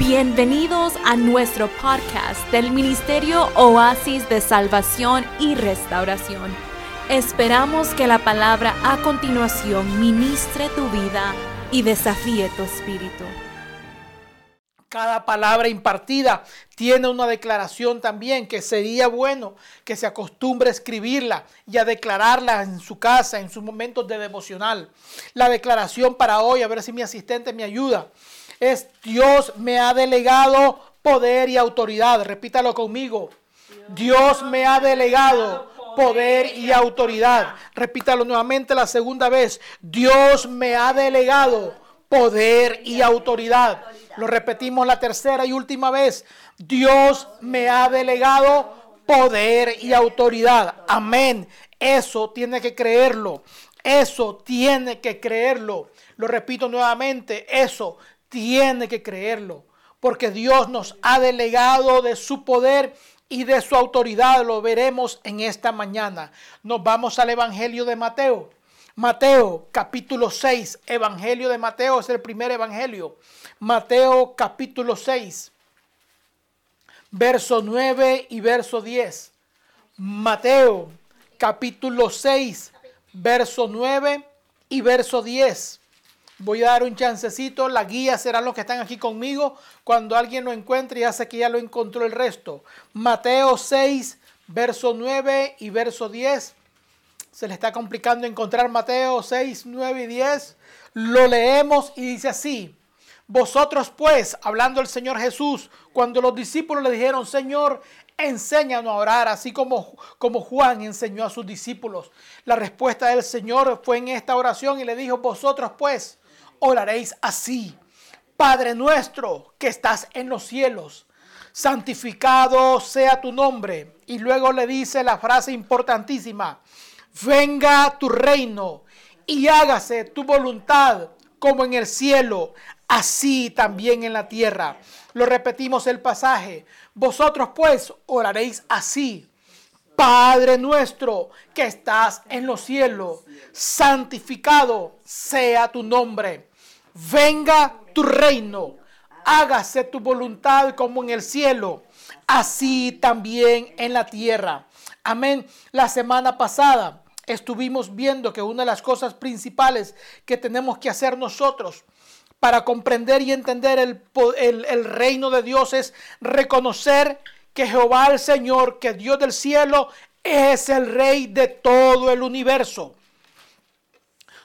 Bienvenidos a nuestro podcast del Ministerio Oasis de Salvación y Restauración. Esperamos que la palabra a continuación ministre tu vida y desafíe tu espíritu. Cada palabra impartida tiene una declaración también que sería bueno que se acostumbre a escribirla y a declararla en su casa, en sus momentos de devocional. La declaración para hoy, a ver si mi asistente me ayuda es Dios me ha delegado poder y autoridad. Repítalo conmigo. Dios me ha delegado poder y autoridad. Repítalo nuevamente la segunda vez. Dios me ha delegado poder y autoridad. Lo repetimos la tercera y última vez. Dios me ha delegado poder y autoridad. Amén. Eso tiene que creerlo. Eso tiene que creerlo. Lo repito nuevamente. Eso tiene que creerlo, porque Dios nos ha delegado de su poder y de su autoridad. Lo veremos en esta mañana. Nos vamos al Evangelio de Mateo. Mateo capítulo 6. Evangelio de Mateo es el primer evangelio. Mateo capítulo 6. Verso 9 y verso 10. Mateo capítulo 6. Verso 9 y verso 10. Voy a dar un chancecito. La guía serán los que están aquí conmigo. Cuando alguien lo encuentre, ya sé que ya lo encontró el resto. Mateo 6, verso 9 y verso 10. Se le está complicando encontrar Mateo 6, 9 y 10. Lo leemos y dice así. Vosotros pues, hablando el Señor Jesús, cuando los discípulos le dijeron, Señor, enséñanos a orar, así como, como Juan enseñó a sus discípulos. La respuesta del Señor fue en esta oración y le dijo, vosotros pues, oraréis así. Padre nuestro que estás en los cielos, santificado sea tu nombre. Y luego le dice la frase importantísima, venga tu reino y hágase tu voluntad como en el cielo, así también en la tierra. Lo repetimos el pasaje. Vosotros pues oraréis así. Padre nuestro que estás en los cielos, santificado sea tu nombre venga tu reino, hágase tu voluntad como en el cielo, así también en la tierra. Amén. La semana pasada estuvimos viendo que una de las cosas principales que tenemos que hacer nosotros para comprender y entender el, el, reino de Dios es reconocer que Jehová el Señor, que Dios del cielo, es el rey de todo el universo.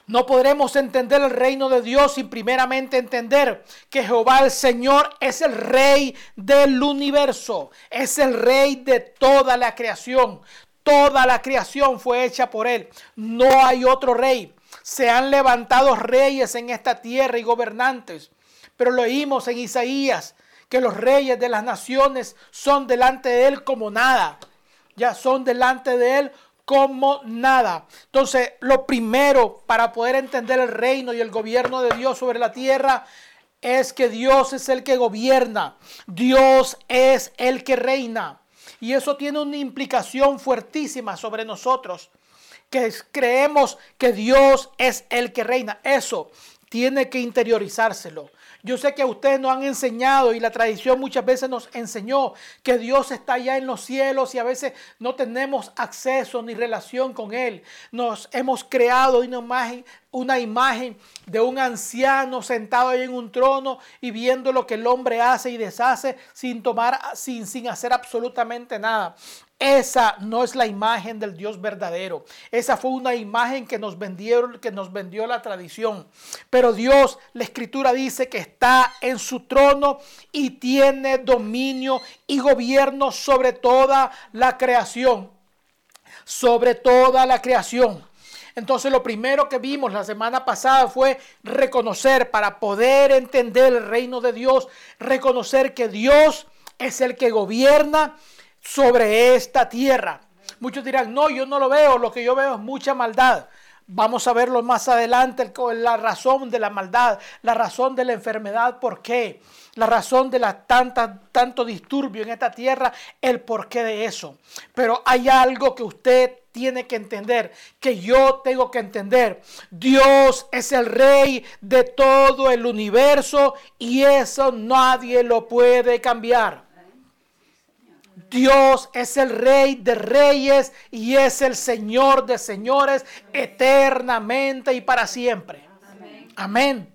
No podremos entender el reino de Dios sin primeramente entender que Jehová el Señor es el rey del universo, es el rey de toda la creación. Toda la creación fue hecha por él. No hay otro rey. Se han levantado reyes en esta tierra y gobernantes. Pero lo oímos en Isaías, que los reyes de las naciones son delante de él como nada. Ya son delante de él como nada. Entonces, lo primero para poder entender el reino y el gobierno de Dios sobre la tierra es que Dios es el que gobierna. Dios es el que reina. Y eso tiene una implicación fuertísima sobre nosotros, que creemos que Dios es el que reina. Eso tiene que interiorizárselo. Yo sé que a ustedes nos han enseñado y la tradición muchas veces nos enseñó que Dios está allá en los cielos y a veces no tenemos acceso ni relación con Él. Nos hemos creado una imagen, una imagen de un anciano sentado ahí en un trono y viendo lo que el hombre hace y deshace sin tomar, sin, sin hacer absolutamente nada. Esa no es la imagen del Dios verdadero. Esa fue una imagen que nos vendieron, que nos vendió la tradición. Pero Dios, la escritura dice que está en su trono y tiene dominio y gobierno sobre toda la creación. Sobre toda la creación. Entonces lo primero que vimos la semana pasada fue reconocer para poder entender el reino de Dios, reconocer que Dios es el que gobierna sobre esta tierra. Muchos dirán, no, yo no lo veo, lo que yo veo es mucha maldad. Vamos a verlo más adelante, la razón de la maldad, la razón de la enfermedad, por qué, la razón de la tanta, tanto disturbio en esta tierra, el porqué de eso. Pero hay algo que usted tiene que entender, que yo tengo que entender. Dios es el rey de todo el universo y eso nadie lo puede cambiar. Dios es el rey de reyes y es el señor de señores eternamente y para siempre. Amén.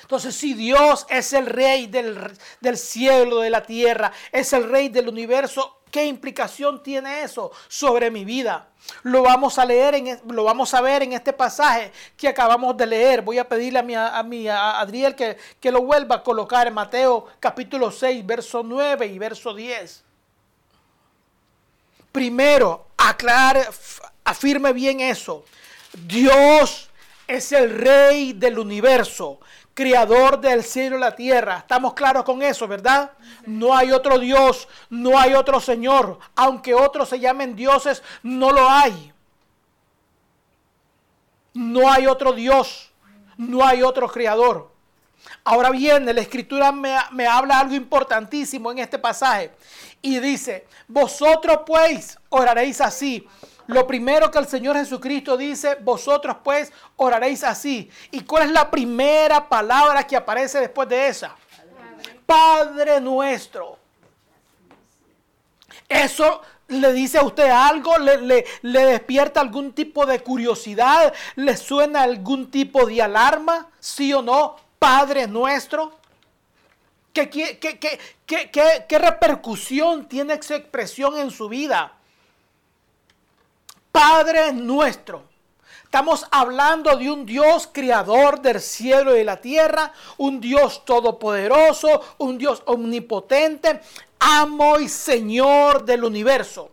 Entonces, si Dios es el rey del, del, cielo, de la tierra, es el rey del universo, ¿qué implicación tiene eso sobre mi vida? Lo vamos a leer, en, lo vamos a ver en este pasaje que acabamos de leer. Voy a pedirle a mi, a, mi, a Adriel que, que lo vuelva a colocar en Mateo capítulo 6, verso 9 y verso 10. Primero, aclare, afirme bien eso. Dios es el rey del universo creador del cielo y la tierra. Estamos claros con eso, ¿verdad? No hay otro Dios, no hay otro Señor. Aunque otros se llamen dioses, no lo hay. No hay otro Dios, no hay otro creador. Ahora bien, la escritura me, me habla algo importantísimo en este pasaje. Y dice, vosotros pues oraréis así. Lo primero que el Señor Jesucristo dice, vosotros pues oraréis así. ¿Y cuál es la primera palabra que aparece después de esa? Padre nuestro. Eso le dice a usted algo, le, despierta algún tipo de curiosidad, le suena algún tipo de alarma, sí o no, Padre nuestro. ¿Qué, qué, qué, qué repercusión tiene esa expresión en su vida? Padre nuestro. Estamos hablando de un Dios creador del cielo y de la tierra, un Dios todopoderoso, un Dios omnipotente, amo y Señor del universo.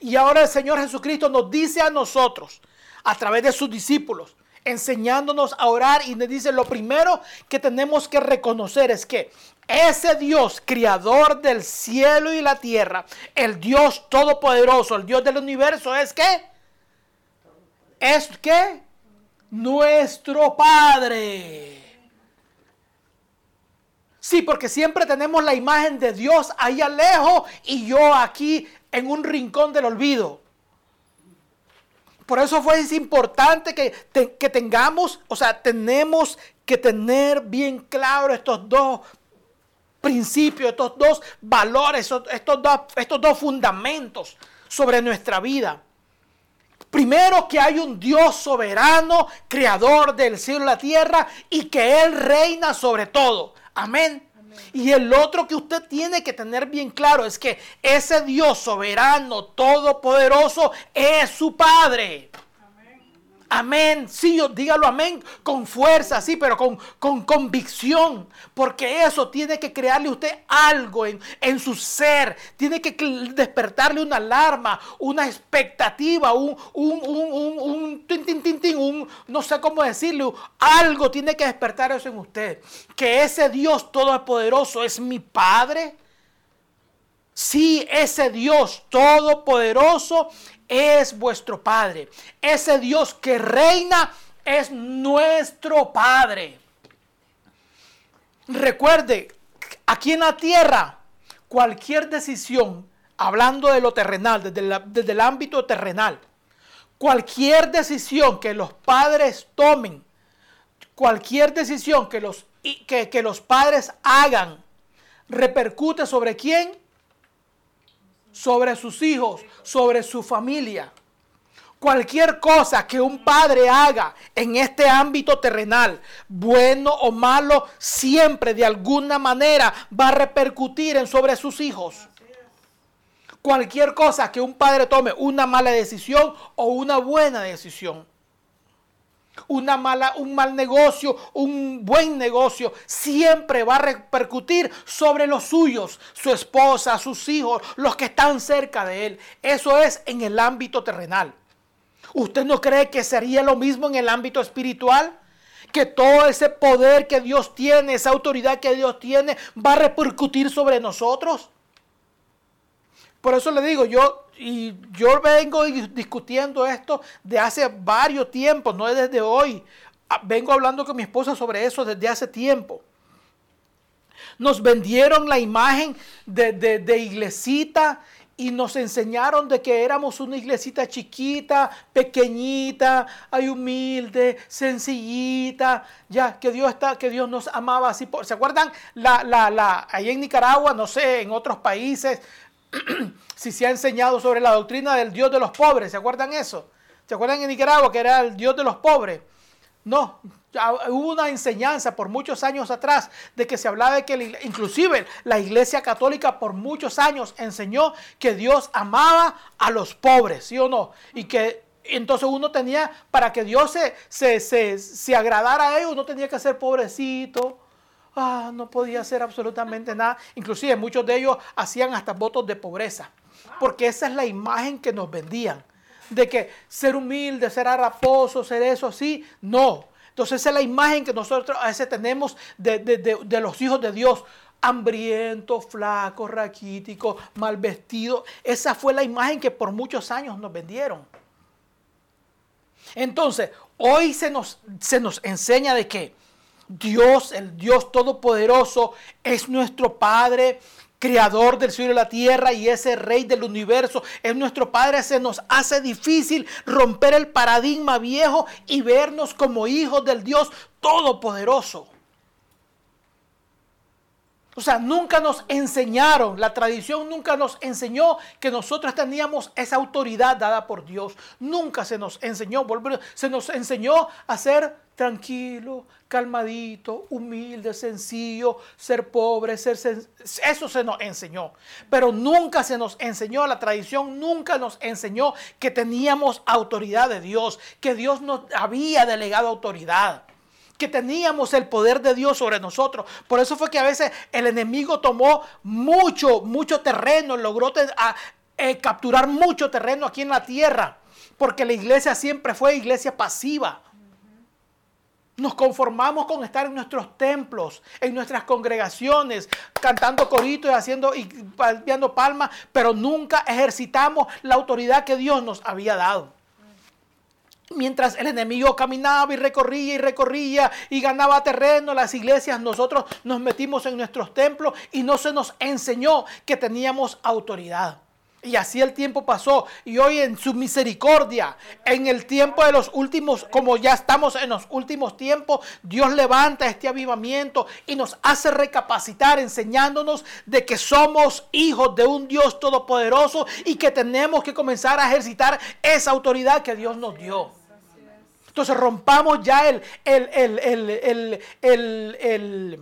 Y ahora el Señor Jesucristo nos dice a nosotros, a través de sus discípulos, enseñándonos a orar y nos dice lo primero que tenemos que reconocer es que ese Dios, creador del cielo y la tierra, el Dios todopoderoso, el Dios del universo, es que es que nuestro Padre. Sí, porque siempre tenemos la imagen de Dios ahí lejos y yo aquí en un rincón del olvido. Por eso fue importante que, que tengamos, o sea, tenemos que tener bien claro estos dos principios, estos dos valores, estos dos, estos dos fundamentos sobre nuestra vida. Primero que hay un Dios soberano, creador del cielo y la tierra, y que Él reina sobre todo. Amén. Y el otro que usted tiene que tener bien claro es que ese Dios soberano, todopoderoso, es su Padre. Amén, sí, dígalo amén con fuerza, sí, pero con, con convicción, porque eso tiene que crearle usted algo en, en, su ser, tiene que despertarle una alarma, una expectativa, un, un, un, un, tin, tin, tin, un no sé cómo decirlo, algo tiene que despertar eso en usted, que ese Dios todopoderoso es mi Padre. Sí, ese Dios todopoderoso es vuestro Padre. Ese Dios que reina es nuestro Padre. Recuerde, aquí en la tierra, cualquier decisión, hablando de lo terrenal, desde, el ámbito terrenal, cualquier decisión que los padres tomen, cualquier decisión que los, que, que los padres hagan, repercute sobre quién? Sobre sus hijos, sobre su familia. Cualquier cosa que un padre haga en este ámbito terrenal, bueno o malo, siempre de alguna manera va a repercutir en sobre sus hijos. Cualquier cosa que un padre tome, una mala decisión o una buena decisión una mala, un mal negocio, un buen negocio, siempre va a repercutir sobre los suyos, su esposa, sus hijos, los que están cerca de él. Eso es en el ámbito terrenal. ¿Usted no cree que sería lo mismo en el ámbito espiritual? Que todo ese poder que Dios tiene, esa autoridad que Dios tiene, va a repercutir sobre nosotros. Por eso le digo, yo y yo vengo discutiendo esto de hace varios tiempos, no es desde hoy. Ah, vengo hablando con mi esposa sobre eso desde hace tiempo. Nos vendieron la imagen de, de, iglesita y nos enseñaron de que éramos una iglesita chiquita, pequeñita, ay humilde, sencillita, ya que Dios está, que Dios nos amaba así. ¿Se acuerdan? La, la, la, ahí en Nicaragua, no sé, en otros países, si se ha enseñado sobre la doctrina del Dios de los pobres, ¿se acuerdan eso? ¿Se acuerdan en Nicaragua que era el Dios de los pobres? No, hubo una enseñanza por muchos años atrás de que se hablaba de que inclusive la iglesia católica por muchos años enseñó que Dios amaba a los pobres, ¿sí o no? Y que entonces uno tenía, para que Dios se, se, agradara a ellos, uno tenía que ser pobrecito. Ah, no podía hacer absolutamente nada. Inclusive muchos de ellos hacían hasta votos de pobreza. Porque esa es la imagen que nos vendían de que ser humilde, ser araposo, ser eso así. No. Entonces esa es la imagen que nosotros a veces tenemos de, los hijos de Dios. Hambriento, flaco, raquítico, mal vestido. Esa fue la imagen que por muchos años nos vendieron. Entonces, hoy se nos, se nos enseña de que Dios, el Dios Todopoderoso, es nuestro Padre, creador del cielo y la tierra y ese rey del universo es nuestro Padre, se nos hace difícil romper el paradigma viejo y vernos como hijos del Dios Todopoderoso. O sea, nunca nos enseñaron, la tradición nunca nos enseñó que nosotros teníamos esa autoridad dada por Dios. Nunca se nos enseñó, se nos enseñó a ser tranquilo, calmadito, humilde, sencillo, ser pobre, ser eso se nos enseñó. Pero nunca se nos enseñó, la tradición nunca nos enseñó que teníamos autoridad de Dios, que Dios nos había delegado autoridad que teníamos el poder de Dios sobre nosotros. Por eso fue que a veces el enemigo tomó mucho, mucho terreno, logró eh, capturar mucho terreno aquí en la tierra, porque la iglesia siempre fue iglesia pasiva. Nos conformamos con estar en nuestros templos, en nuestras congregaciones, cantando coritos y haciendo y palmeando palmas, pero nunca ejercitamos la autoridad que Dios nos había dado. Mientras el enemigo caminaba y recorría y recorría y ganaba terreno, las iglesias, nosotros nos metimos en nuestros templos y no se nos enseñó que teníamos autoridad. Y así el tiempo pasó. Y hoy en su misericordia, en el tiempo de los últimos, como ya estamos en los últimos tiempos, Dios levanta este avivamiento y nos hace recapacitar enseñándonos de que somos hijos de un Dios todopoderoso y que tenemos que comenzar a ejercitar esa autoridad que Dios nos dio. Entonces rompamos ya el, el, el, el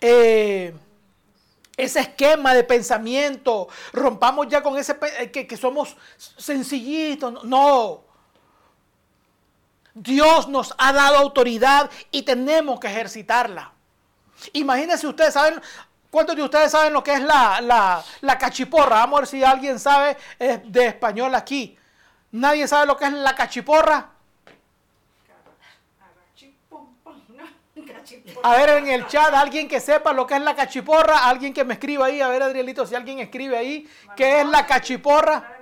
eh, ese esquema de pensamiento. Rompamos ya con ese eh, que, que somos sencillitos. No. Dios nos ha dado autoridad y tenemos que ejercitarla. Imagínense ustedes, ¿saben? ¿Cuántos de ustedes saben lo que es la, la, la cachiporra? Vamos a ver si alguien sabe de español aquí. ¿Nadie sabe lo que es la cachiporra? A ver en el chat, alguien que sepa lo que es la cachiporra, alguien que me escriba ahí, a ver Adrielito, si alguien escribe ahí, ¿qué es la cachiporra?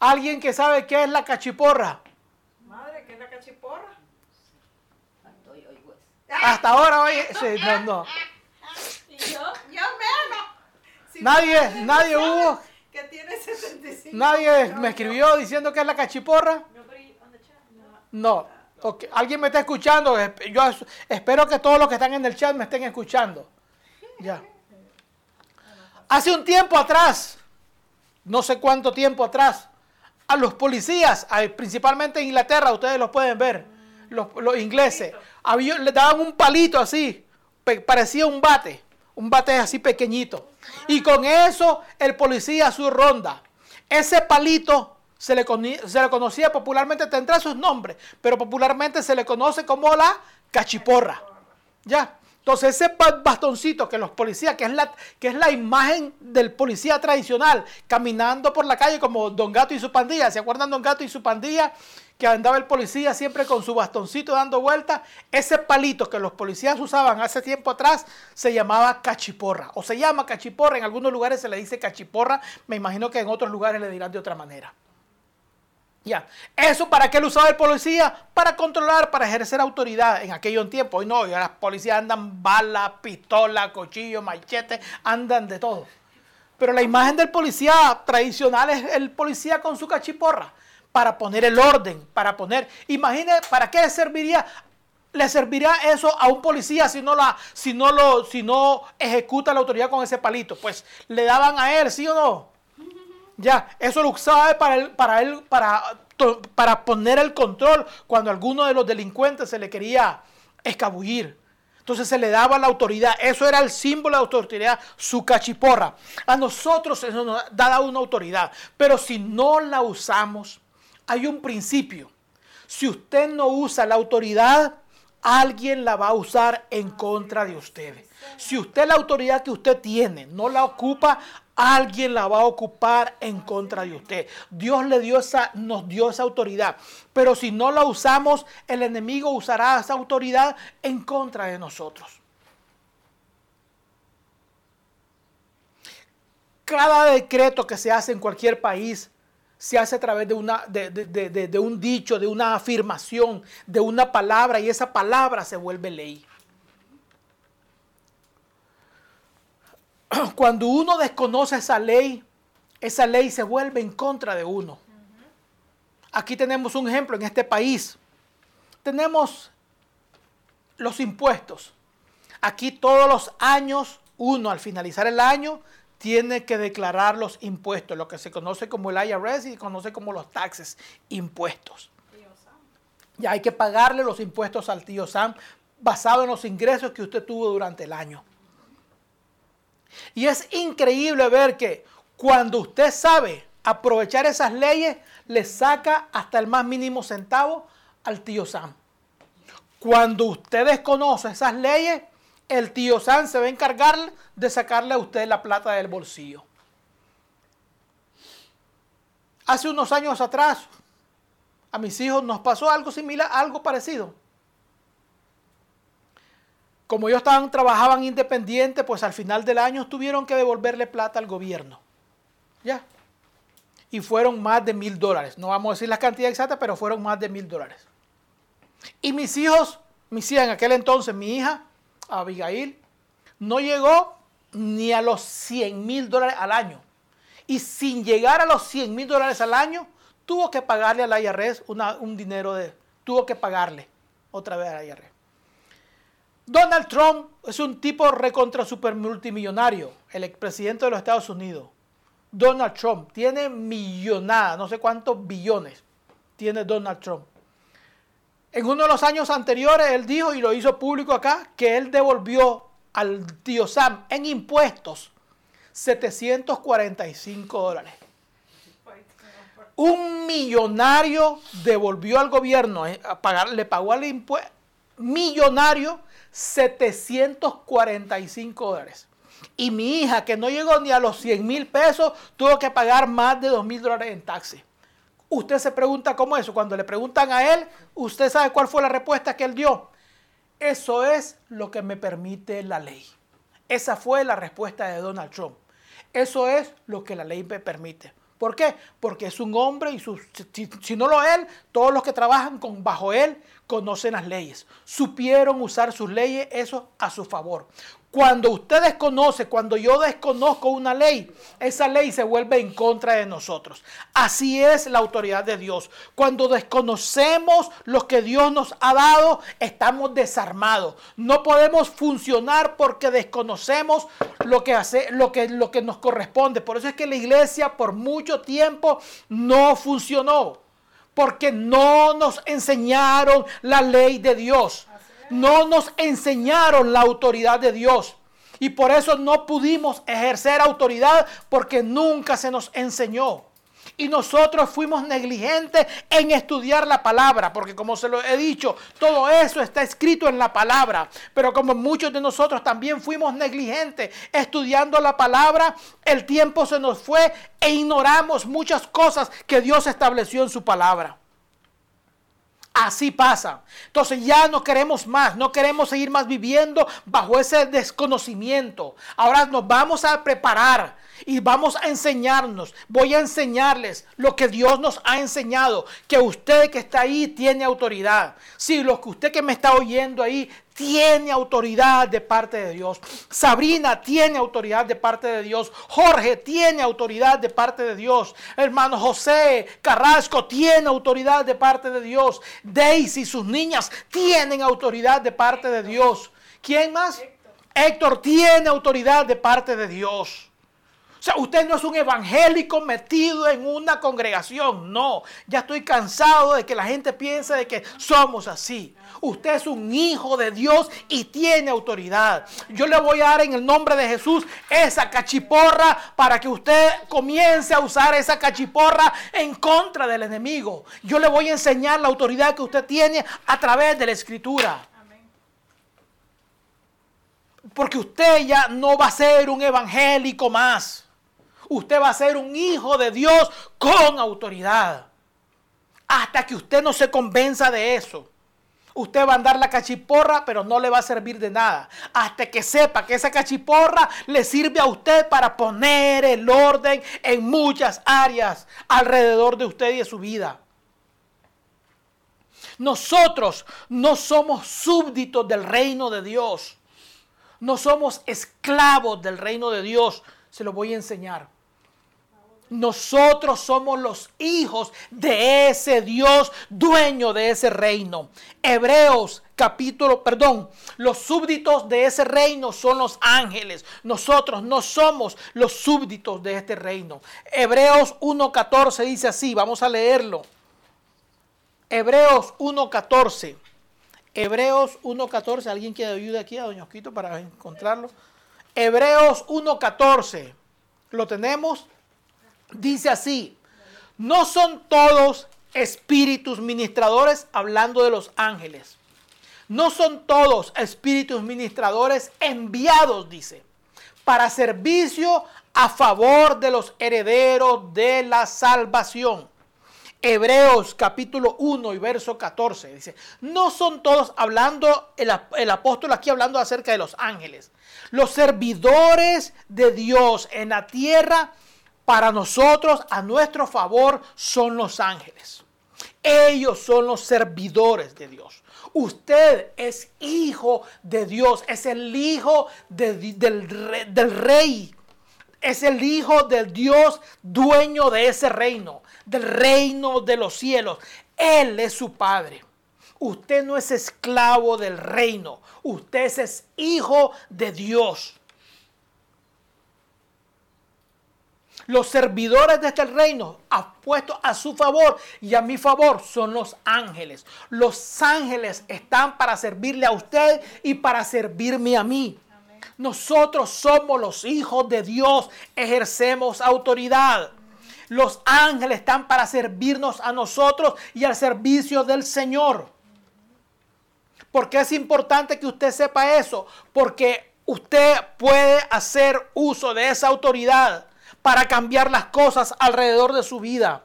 ¿Alguien que sabe qué es la cachiporra? Madre, ¿qué es la cachiporra? Hasta ahora, oye, sí, no, no. yo? Yo menos. nadie, nadie hubo. Que tiene 75. Nadie me escribió diciendo que es la cachiporra. No. Alguien me está escuchando. Yo espero que todos los que están en el chat me estén escuchando. Ya. Hace un tiempo atrás, no sé cuánto tiempo atrás, a los policías, principalmente en Inglaterra, ustedes los pueden ver, los, ingleses, había, le daban un palito así, parecía un bate, un bate así pequeñito. Y con eso el policía su ronda. Ese palito se le, conocía popularmente, tendrá sus nombres, pero popularmente se le conoce como la cachiporra. ¿Ya? Entonces ese bastoncito que los policías, que es, la, que es la imagen del policía tradicional, caminando por la calle como Don Gato y su pandilla, ¿se acuerdan Don Gato y su pandilla? Que andaba el policía siempre con su bastoncito dando vueltas. Ese palito que los policías usaban hace tiempo atrás se llamaba cachiporra. O se llama cachiporra, en algunos lugares se le dice cachiporra, me imagino que en otros lugares le dirán de otra manera. Ya. ¿Eso para qué lo usaba el policía? Para controlar, para ejercer autoridad en aquellos tiempos. Hoy no, las policías andan balas, pistolas, cuchillos, machetes, andan de todo. Pero la imagen del policía tradicional es el policía con su cachiporra para poner el orden, para poner, imagine, ¿para qué serviría? ¿Le serviría eso a un policía si no, la, si no, lo, si no ejecuta la autoridad con ese palito? Pues le daban a él, ¿sí o no? Ya, eso lo usaba para él, para él, para, para poner el control cuando alguno de los delincuentes se le quería escabullir. Entonces se le daba la autoridad. Eso era el símbolo de autoridad, su cachiporra. A nosotros eso nos da una autoridad. Pero si no la usamos, hay un principio. Si usted no usa la autoridad, alguien la va a usar en contra de ustedes. Si usted la autoridad que usted tiene no la ocupa, alguien la va a ocupar en contra de usted. Dios le dio esa, nos dio esa autoridad. Pero si no la usamos, el enemigo usará esa autoridad en contra de nosotros. Cada decreto que se hace en cualquier país se hace a través de, una, de, un dicho, de una afirmación, de una palabra, y esa palabra se vuelve ley. Cuando uno desconoce esa ley, esa ley se vuelve en contra de uno. Aquí tenemos un ejemplo en este país. Tenemos los impuestos. Aquí todos los años, uno al finalizar el año tiene que declarar los impuestos, lo que se conoce como el IRS y se conoce como los taxes, impuestos. Ya hay que pagarle los impuestos al tío Sam basado en los ingresos que usted tuvo durante el año. Y es increíble ver que cuando usted sabe aprovechar esas leyes, le saca hasta el más mínimo centavo al tío Sam. Cuando usted desconoce esas leyes, el tío San se va a encargar de sacarle a usted la plata del bolsillo. Hace unos años atrás, a mis hijos nos pasó algo similar, algo parecido. Como ellos trabajaban independiente, pues al final del año tuvieron que devolverle plata al gobierno. ¿Ya? Y fueron más de mil dólares. No vamos a decir la cantidad exacta, pero fueron más de mil dólares. Y mis hijos, mis hijas en aquel entonces, mi hija, Abigail, no llegó ni a los 100 mil dólares al año. Y sin llegar a los 100 mil dólares al año, tuvo que pagarle al IRS un dinero de... Tuvo que pagarle otra vez al IRS. Donald Trump es un tipo recontra super multimillonario, el expresidente de los Estados Unidos. Donald Trump tiene millonada, no sé cuántos billones tiene Donald Trump. En uno de los años anteriores, él dijo, y lo hizo público acá, que él devolvió al tío Sam en impuestos 745 dólares. Un millonario devolvió al gobierno, eh, a pagar, le pagó al impuesto, millonario 745 dólares. Y mi hija, que no llegó ni a los 100 mil pesos, tuvo que pagar más de 2 mil dólares en taxi. Usted se pregunta cómo eso. Cuando le preguntan a él, usted sabe cuál fue la respuesta que él dio. Eso es lo que me permite la ley. Esa fue la respuesta de Donald Trump. Eso es lo que la ley me permite. ¿Por qué? Porque es un hombre y si, no lo él, todos los que trabajan con, bajo él conocen las leyes. Supieron usar sus leyes, eso a su favor. Cuando usted desconoce, cuando yo desconozco una ley, esa ley se vuelve en contra de nosotros. Así es la autoridad de Dios. Cuando desconocemos lo que Dios nos ha dado, estamos desarmados. No podemos funcionar porque desconocemos lo que, hace, lo que, lo que nos corresponde. Por eso es que la iglesia por mucho tiempo no funcionó. Porque no nos enseñaron la ley de Dios no nos enseñaron la autoridad de Dios. Y por eso no pudimos ejercer autoridad porque nunca se nos enseñó. Y nosotros fuimos negligentes en estudiar la palabra, porque como se lo he dicho, todo eso está escrito en la palabra. Pero como muchos de nosotros también fuimos negligentes estudiando la palabra, el tiempo se nos fue e ignoramos muchas cosas que Dios estableció en su palabra. Así pasa. Entonces ya no queremos más, no queremos seguir más viviendo bajo ese desconocimiento. Ahora nos vamos a preparar y vamos a enseñarnos, voy a enseñarles lo que Dios nos ha enseñado, que usted que está ahí tiene autoridad. Sí, lo que usted que me está oyendo ahí tiene autoridad de parte de Dios. Sabrina tiene autoridad de parte de Dios. Jorge tiene autoridad de parte de Dios. Hermano José Carrasco tiene autoridad de parte de Dios. Daisy y sus niñas tienen autoridad de parte de Dios. ¿Quién más? Héctor tiene autoridad de parte de Dios. O sea, usted no es un evangélico metido en una congregación. No, ya estoy cansado de que la gente piense de que somos así. Usted es un hijo de Dios y tiene autoridad. Yo le voy a dar en el nombre de Jesús esa cachiporra para que usted comience a usar esa cachiporra en contra del enemigo. Yo le voy a enseñar la autoridad que usted tiene a través de la escritura. Porque usted ya no va a ser un evangélico más usted va a ser un hijo de Dios con autoridad. Hasta que usted no se convenza de eso. Usted va a andar la cachiporra, pero no le va a servir de nada. Hasta que sepa que esa cachiporra le sirve a usted para poner el orden en muchas áreas alrededor de usted y de su vida. Nosotros no somos súbditos del reino de Dios. No somos esclavos del reino de Dios. Se lo voy a enseñar. Nosotros somos los hijos de ese Dios, dueño de ese reino. Hebreos capítulo, perdón, los súbditos de ese reino son los ángeles. Nosotros no somos los súbditos de este reino. Hebreos 1.14 dice así, vamos a leerlo. Hebreos 1.14. Hebreos 1.14, ¿alguien quiere ayuda aquí a Doña Osquito para encontrarlo? Hebreos 1.14. ¿Lo tenemos? Dice así, no son todos espíritus ministradores hablando de los ángeles. No son todos espíritus ministradores enviados, dice, para servicio a favor de los herederos de la salvación. Hebreos capítulo 1 y verso 14 dice, no son todos hablando, el, el, apóstol aquí hablando acerca de los ángeles. Los servidores de Dios en la tierra para nosotros, a nuestro favor, son los ángeles. Ellos son los servidores de Dios. Usted es hijo de Dios, es el hijo del, del rey. Es el hijo del Dios dueño de ese reino, del reino de los cielos. Él es su padre. Usted no es esclavo del reino, usted es hijo de Dios. Los servidores de este reino puesto a su favor y a mi favor son los ángeles. Los ángeles están para servirle a usted y para servirme a mí. Nosotros somos los hijos de Dios, ejercemos autoridad. Los ángeles están para servirnos a nosotros y al servicio del Señor. ¿Por qué es importante que usted sepa eso? Porque usted puede hacer uso de esa autoridad para cambiar las cosas alrededor de su vida.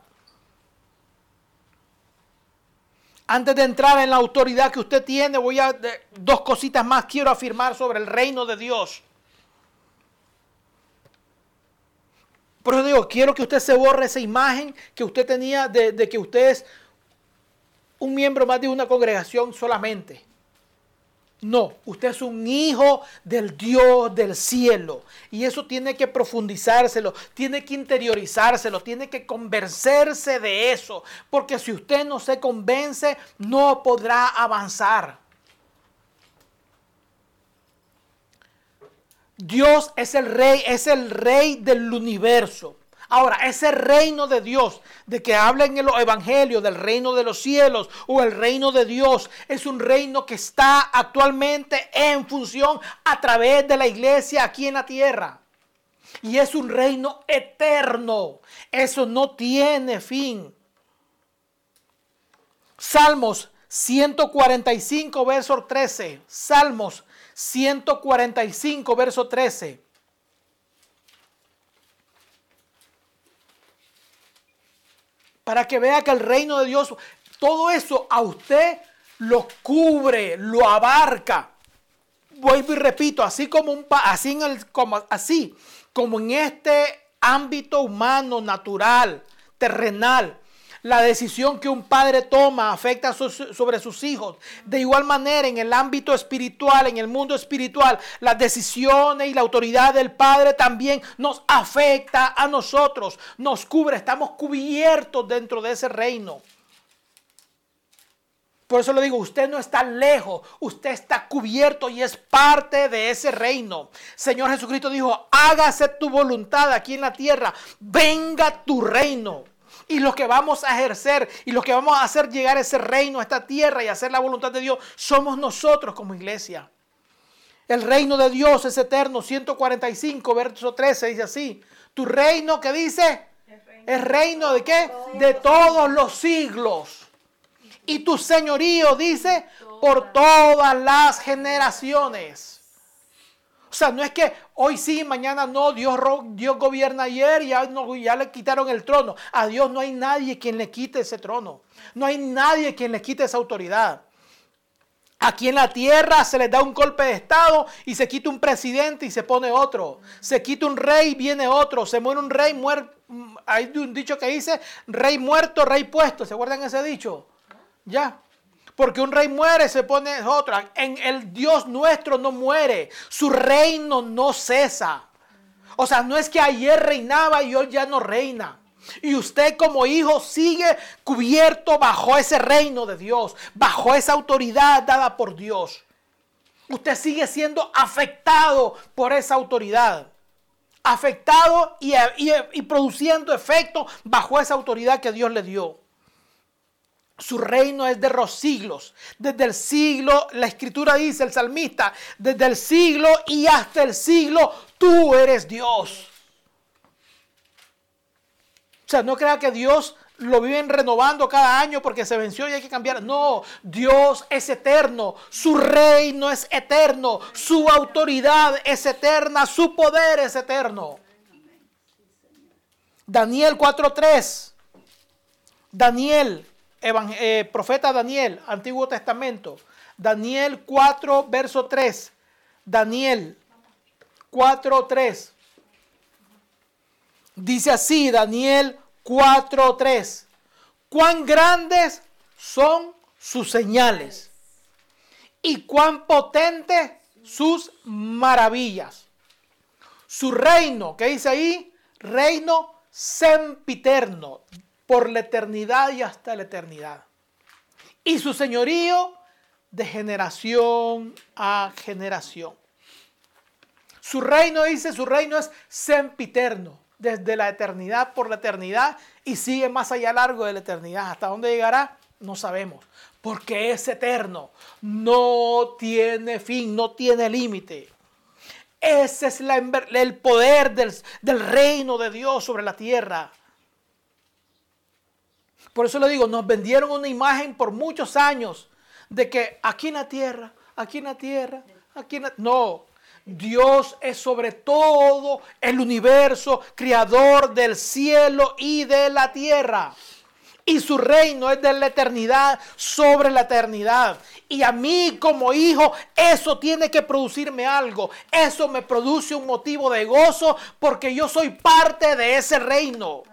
Antes de entrar en la autoridad que usted tiene, voy a dos cositas más quiero afirmar sobre el reino de Dios. Por eso digo, quiero que usted se borre esa imagen que usted tenía de, de que usted es un miembro más de una congregación solamente. No, usted es un hijo del Dios del cielo. Y eso tiene que profundizárselo, tiene que interiorizárselo, tiene que convencerse de eso. Porque si usted no se convence, no podrá avanzar. Dios es el rey, es el rey del universo. Ahora, ese reino de Dios, de que habla en el Evangelio del reino de los cielos o el reino de Dios, es un reino que está actualmente en función a través de la iglesia aquí en la tierra. Y es un reino eterno. Eso no tiene fin. Salmos 145, verso 13. Salmos 145, verso 13. Para que vea que el reino de Dios, todo eso a usted lo cubre, lo abarca. Vuelvo y repito, así como un así en el, como así como en este ámbito humano, natural, terrenal. La decisión que un padre toma afecta sobre sus hijos. De igual manera, en el ámbito espiritual, en el mundo espiritual, las decisiones y la autoridad del Padre también nos afecta a nosotros, nos cubre, estamos cubiertos dentro de ese reino. Por eso le digo, usted no está lejos, usted está cubierto y es parte de ese reino. Señor Jesucristo dijo, hágase tu voluntad aquí en la tierra, venga tu reino. Y lo que vamos a ejercer y lo que vamos a hacer llegar ese reino a esta tierra y hacer la voluntad de Dios somos nosotros como iglesia. El reino de Dios es eterno. 145, verso 13 dice así. Tu reino que dice es reino de qué? De todos los siglos. Y tu señorío dice por todas las generaciones. O sea, no es que hoy sí, mañana no, Dios, Dios gobierna ayer y ya, le quitaron el trono. A Dios no hay nadie quien le quite ese trono. No hay nadie quien le quite esa autoridad. Aquí en la tierra se les da un golpe de estado y se quita un presidente y se pone otro. Se quita un rey, viene otro. Se muere un rey, muere. Hay un dicho que dice, rey muerto, rey puesto. ¿Se acuerdan ese dicho? Ya. Porque un rey muere, se pone otro. En el Dios nuestro no muere. Su reino no cesa. O sea, no es que ayer reinaba y hoy ya no reina. Y usted como hijo sigue cubierto bajo ese reino de Dios, bajo esa autoridad dada por Dios. Usted sigue siendo afectado por esa autoridad. Afectado y, y produciendo efecto bajo esa autoridad que Dios le dio. Su reino es de los siglos. Desde el siglo, la escritura dice, el salmista, desde el siglo y hasta el siglo, tú eres Dios. O sea, no crea que Dios lo viven renovando cada año porque se venció y hay que cambiar. No, Dios es eterno, su reino es eterno, su autoridad es eterna, su poder es eterno. Daniel 4.3. Daniel eh, profeta Daniel, Antiguo Testamento. Daniel 4, verso 3. Daniel 4, 3. Dice así, Daniel 4, 3. Cuán grandes son sus señales y cuán potentes sus maravillas. Su reino, ¿qué dice ahí? Reino sempiterno, por la eternidad y hasta la eternidad. Y su señorío de generación a generación. Su reino, dice, su reino es sempiterno, desde la eternidad por la eternidad y sigue más allá largo de la eternidad. ¿Hasta dónde llegará? No sabemos, porque es eterno, no tiene fin, no tiene límite. Ese es el poder del, del reino de Dios sobre la tierra. Por eso le digo, nos vendieron una imagen por muchos años de que aquí en la tierra, aquí en la tierra, aquí en la... No, Dios es sobre todo el universo, creador del cielo y de la tierra. Y su reino es de la eternidad sobre la eternidad. Y a mí como hijo, eso tiene que producirme algo. Eso me produce un motivo de gozo porque yo soy parte de ese reino.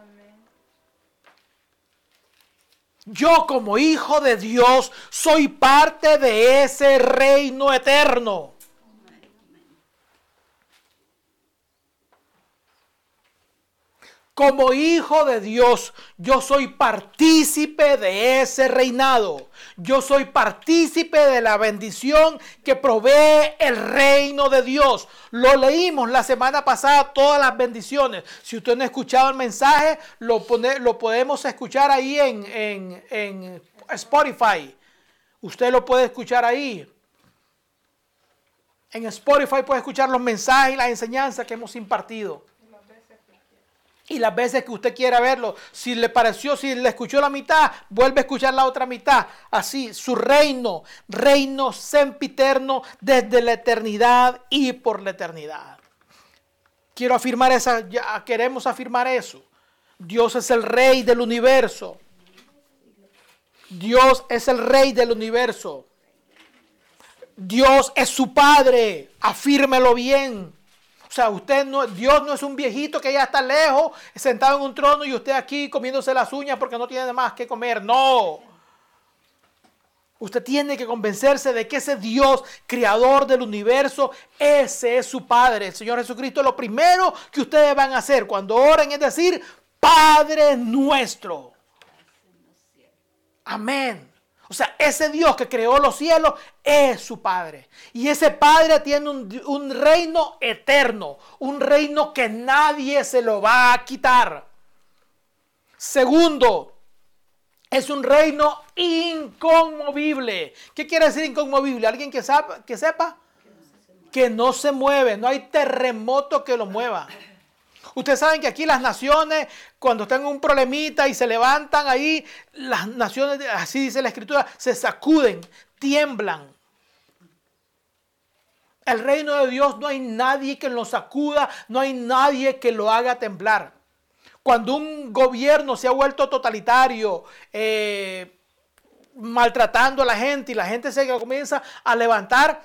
Yo como hijo de Dios soy parte de ese reino eterno. Como hijo de Dios, yo soy partícipe de ese reinado. Yo soy partícipe de la bendición que provee el reino de Dios. Lo leímos la semana pasada, todas las bendiciones. Si usted no ha escuchado el mensaje, lo, lo podemos escuchar ahí en, en, en Spotify. Usted lo puede escuchar ahí. En Spotify puede escuchar los mensajes y las enseñanzas que hemos impartido. Y las veces que usted quiera verlo, si le pareció, si le escuchó la mitad, vuelve a escuchar la otra mitad. Así, su reino, reino sempiterno desde la eternidad y por la eternidad. Quiero afirmar esa, ya queremos afirmar eso. Dios es el rey del universo. Dios es el rey del universo. Dios es su padre. Afírmelo bien. O sea, usted no, Dios no es un viejito que ya está lejos, sentado en un trono y usted aquí comiéndose las uñas porque no tiene más que comer. No. Usted tiene que convencerse de que ese Dios, creador del universo, ese es su Padre, el Señor Jesucristo. Lo primero que ustedes van a hacer cuando oren es decir, Padre nuestro. Amén. O sea, ese Dios que creó los cielos es su Padre. Y ese Padre tiene un, un, reino eterno, un reino que nadie se lo va a quitar. Segundo, es un reino inconmovible. ¿Qué quiere decir inconmovible? ¿Alguien que, sepa? Que, sepa? que no se mueve, no hay terremoto que lo mueva. Ustedes saben que aquí las naciones, cuando están un problemita y se levantan ahí, las naciones, así dice la escritura, se sacuden, tiemblan. El reino de Dios no hay nadie que lo sacuda, no hay nadie que lo haga temblar. Cuando un gobierno se ha vuelto totalitario, eh, maltratando a la gente y la gente se comienza a levantar,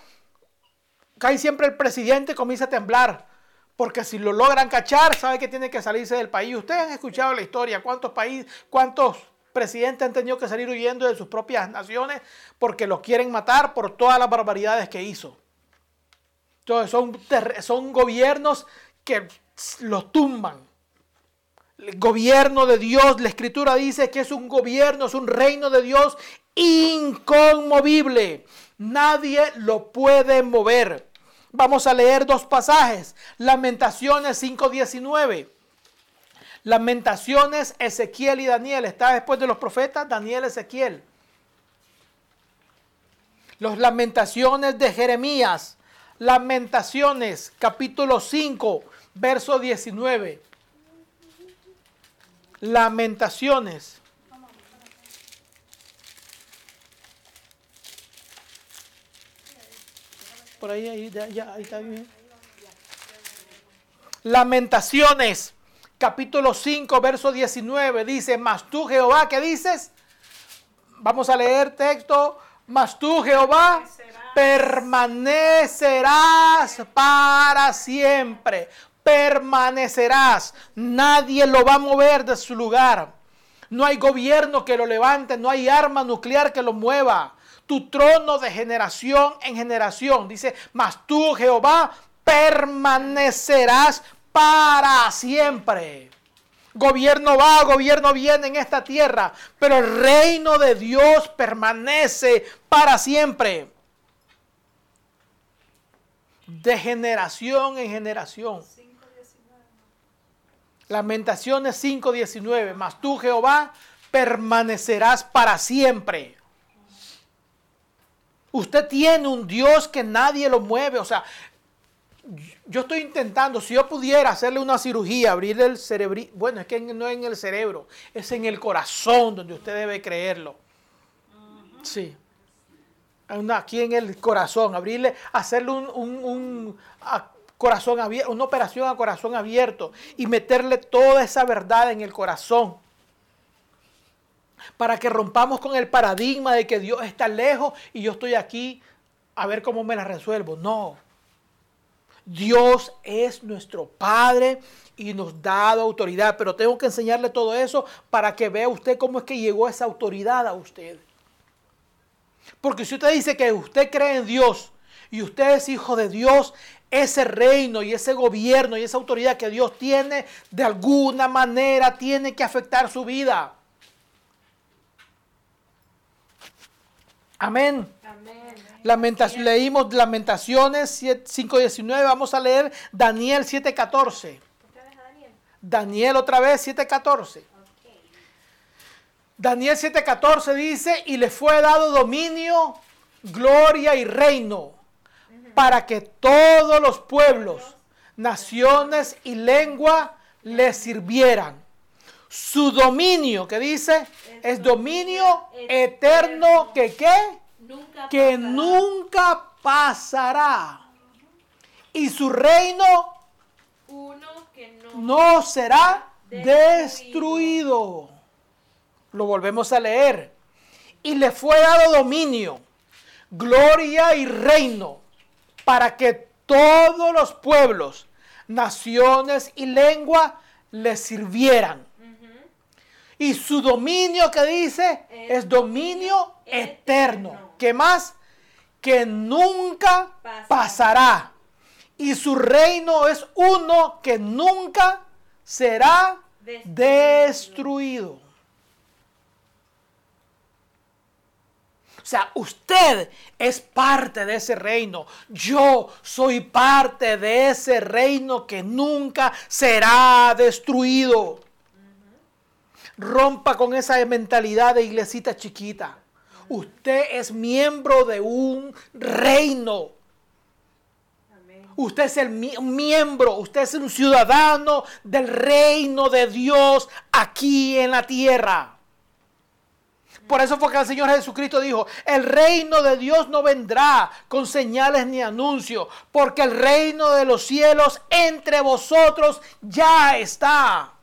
cae siempre el presidente comienza a temblar. Porque si lo logran cachar, sabe que tiene que salirse del país. Ustedes han escuchado la historia, cuántos países, cuántos presidentes han tenido que salir huyendo de sus propias naciones porque los quieren matar por todas las barbaridades que hizo. Entonces son, son gobiernos que los tumban. El gobierno de Dios, la escritura dice que es un gobierno, es un reino de Dios inconmovible. Nadie lo puede mover. Vamos a leer dos pasajes. Lamentaciones 5.19. Lamentaciones, Ezequiel y Daniel. Está después de los profetas, Daniel, Ezequiel. Los lamentaciones de Jeremías. Lamentaciones, capítulo 5, verso 19. Lamentaciones. Por ahí, ahí, está bien. Lamentaciones, capítulo 5, verso 19, dice, mas tú Jehová, ¿qué dices? Vamos a leer texto, mas tú Jehová permanecerás para siempre, permanecerás, nadie lo va a mover de su lugar. No hay gobierno que lo levante, no hay arma nuclear que lo mueva tu trono de generación en generación. Dice, mas tú, Jehová, permanecerás para siempre. Gobierno va, gobierno viene en esta tierra, pero el reino de Dios permanece para siempre. De generación en generación. Lamentaciones 5:19. Mas tú, Jehová, permanecerás para siempre. Usted tiene un Dios que nadie lo mueve. O sea, yo estoy intentando, si yo pudiera hacerle una cirugía, abrirle el cerebro, bueno, es que no es en el cerebro, es en el corazón donde usted debe creerlo. Sí. Aquí en el corazón, abrirle, hacerle un, corazón abierto, una operación a corazón abierto y meterle toda esa verdad en el corazón para que rompamos con el paradigma de que Dios está lejos y yo estoy aquí a ver cómo me la resuelvo. No. Dios es nuestro Padre y nos dado autoridad, pero tengo que enseñarle todo eso para que vea usted cómo es que llegó esa autoridad a usted. Porque si usted dice que usted cree en Dios y usted es hijo de Dios, ese reino y ese gobierno y esa autoridad que Dios tiene, de alguna manera tiene que afectar su vida. Amén. leímos Lamentaciones 5.19. Vamos a leer Daniel 7.14. Daniel otra vez 7.14. Daniel 7:14 dice, y le fue dado dominio, gloria y reino, para que todos los pueblos, naciones y lengua le sirvieran. Su dominio, que dice, es dominio eterno que qué? que nunca pasará. Y su reino no, será destruido. Lo volvemos a leer. Y le fue dado dominio, gloria y reino para que todos los pueblos, naciones y lengua le sirvieran. Y su dominio que dice es, Es dominio eterno. eterno. ¿Qué más? Que nunca Pasará. pasará. Y su reino es uno que nunca será Destruido. destruido. O sea, usted es parte de ese reino. Yo soy parte de ese reino que nunca será destruido. Rompa con esa mentalidad de iglesita chiquita. Usted es miembro de un reino. Usted es el mi- miembro, usted es un ciudadano del reino de Dios aquí en la tierra. Por eso fue que el Señor Jesucristo dijo, el reino de Dios no vendrá con señales ni anuncios, porque el reino de los cielos entre vosotros ya está.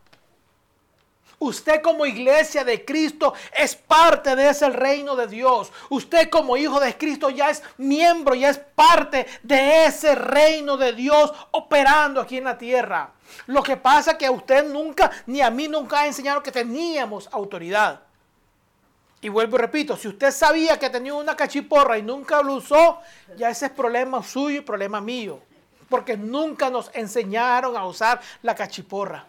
Usted como iglesia de Cristo es parte de ese reino de Dios. Usted como hijo de Cristo ya es miembro, ya es parte de ese reino de Dios operando aquí en la tierra. Lo que pasa es que a usted nunca, ni a mí nunca ha enseñado que teníamos autoridad. Y vuelvo y repito, si usted sabía que tenía una cachiporra y nunca lo usó, ya ese es problema suyo y problema mío. Porque nunca nos enseñaron a usar la cachiporra.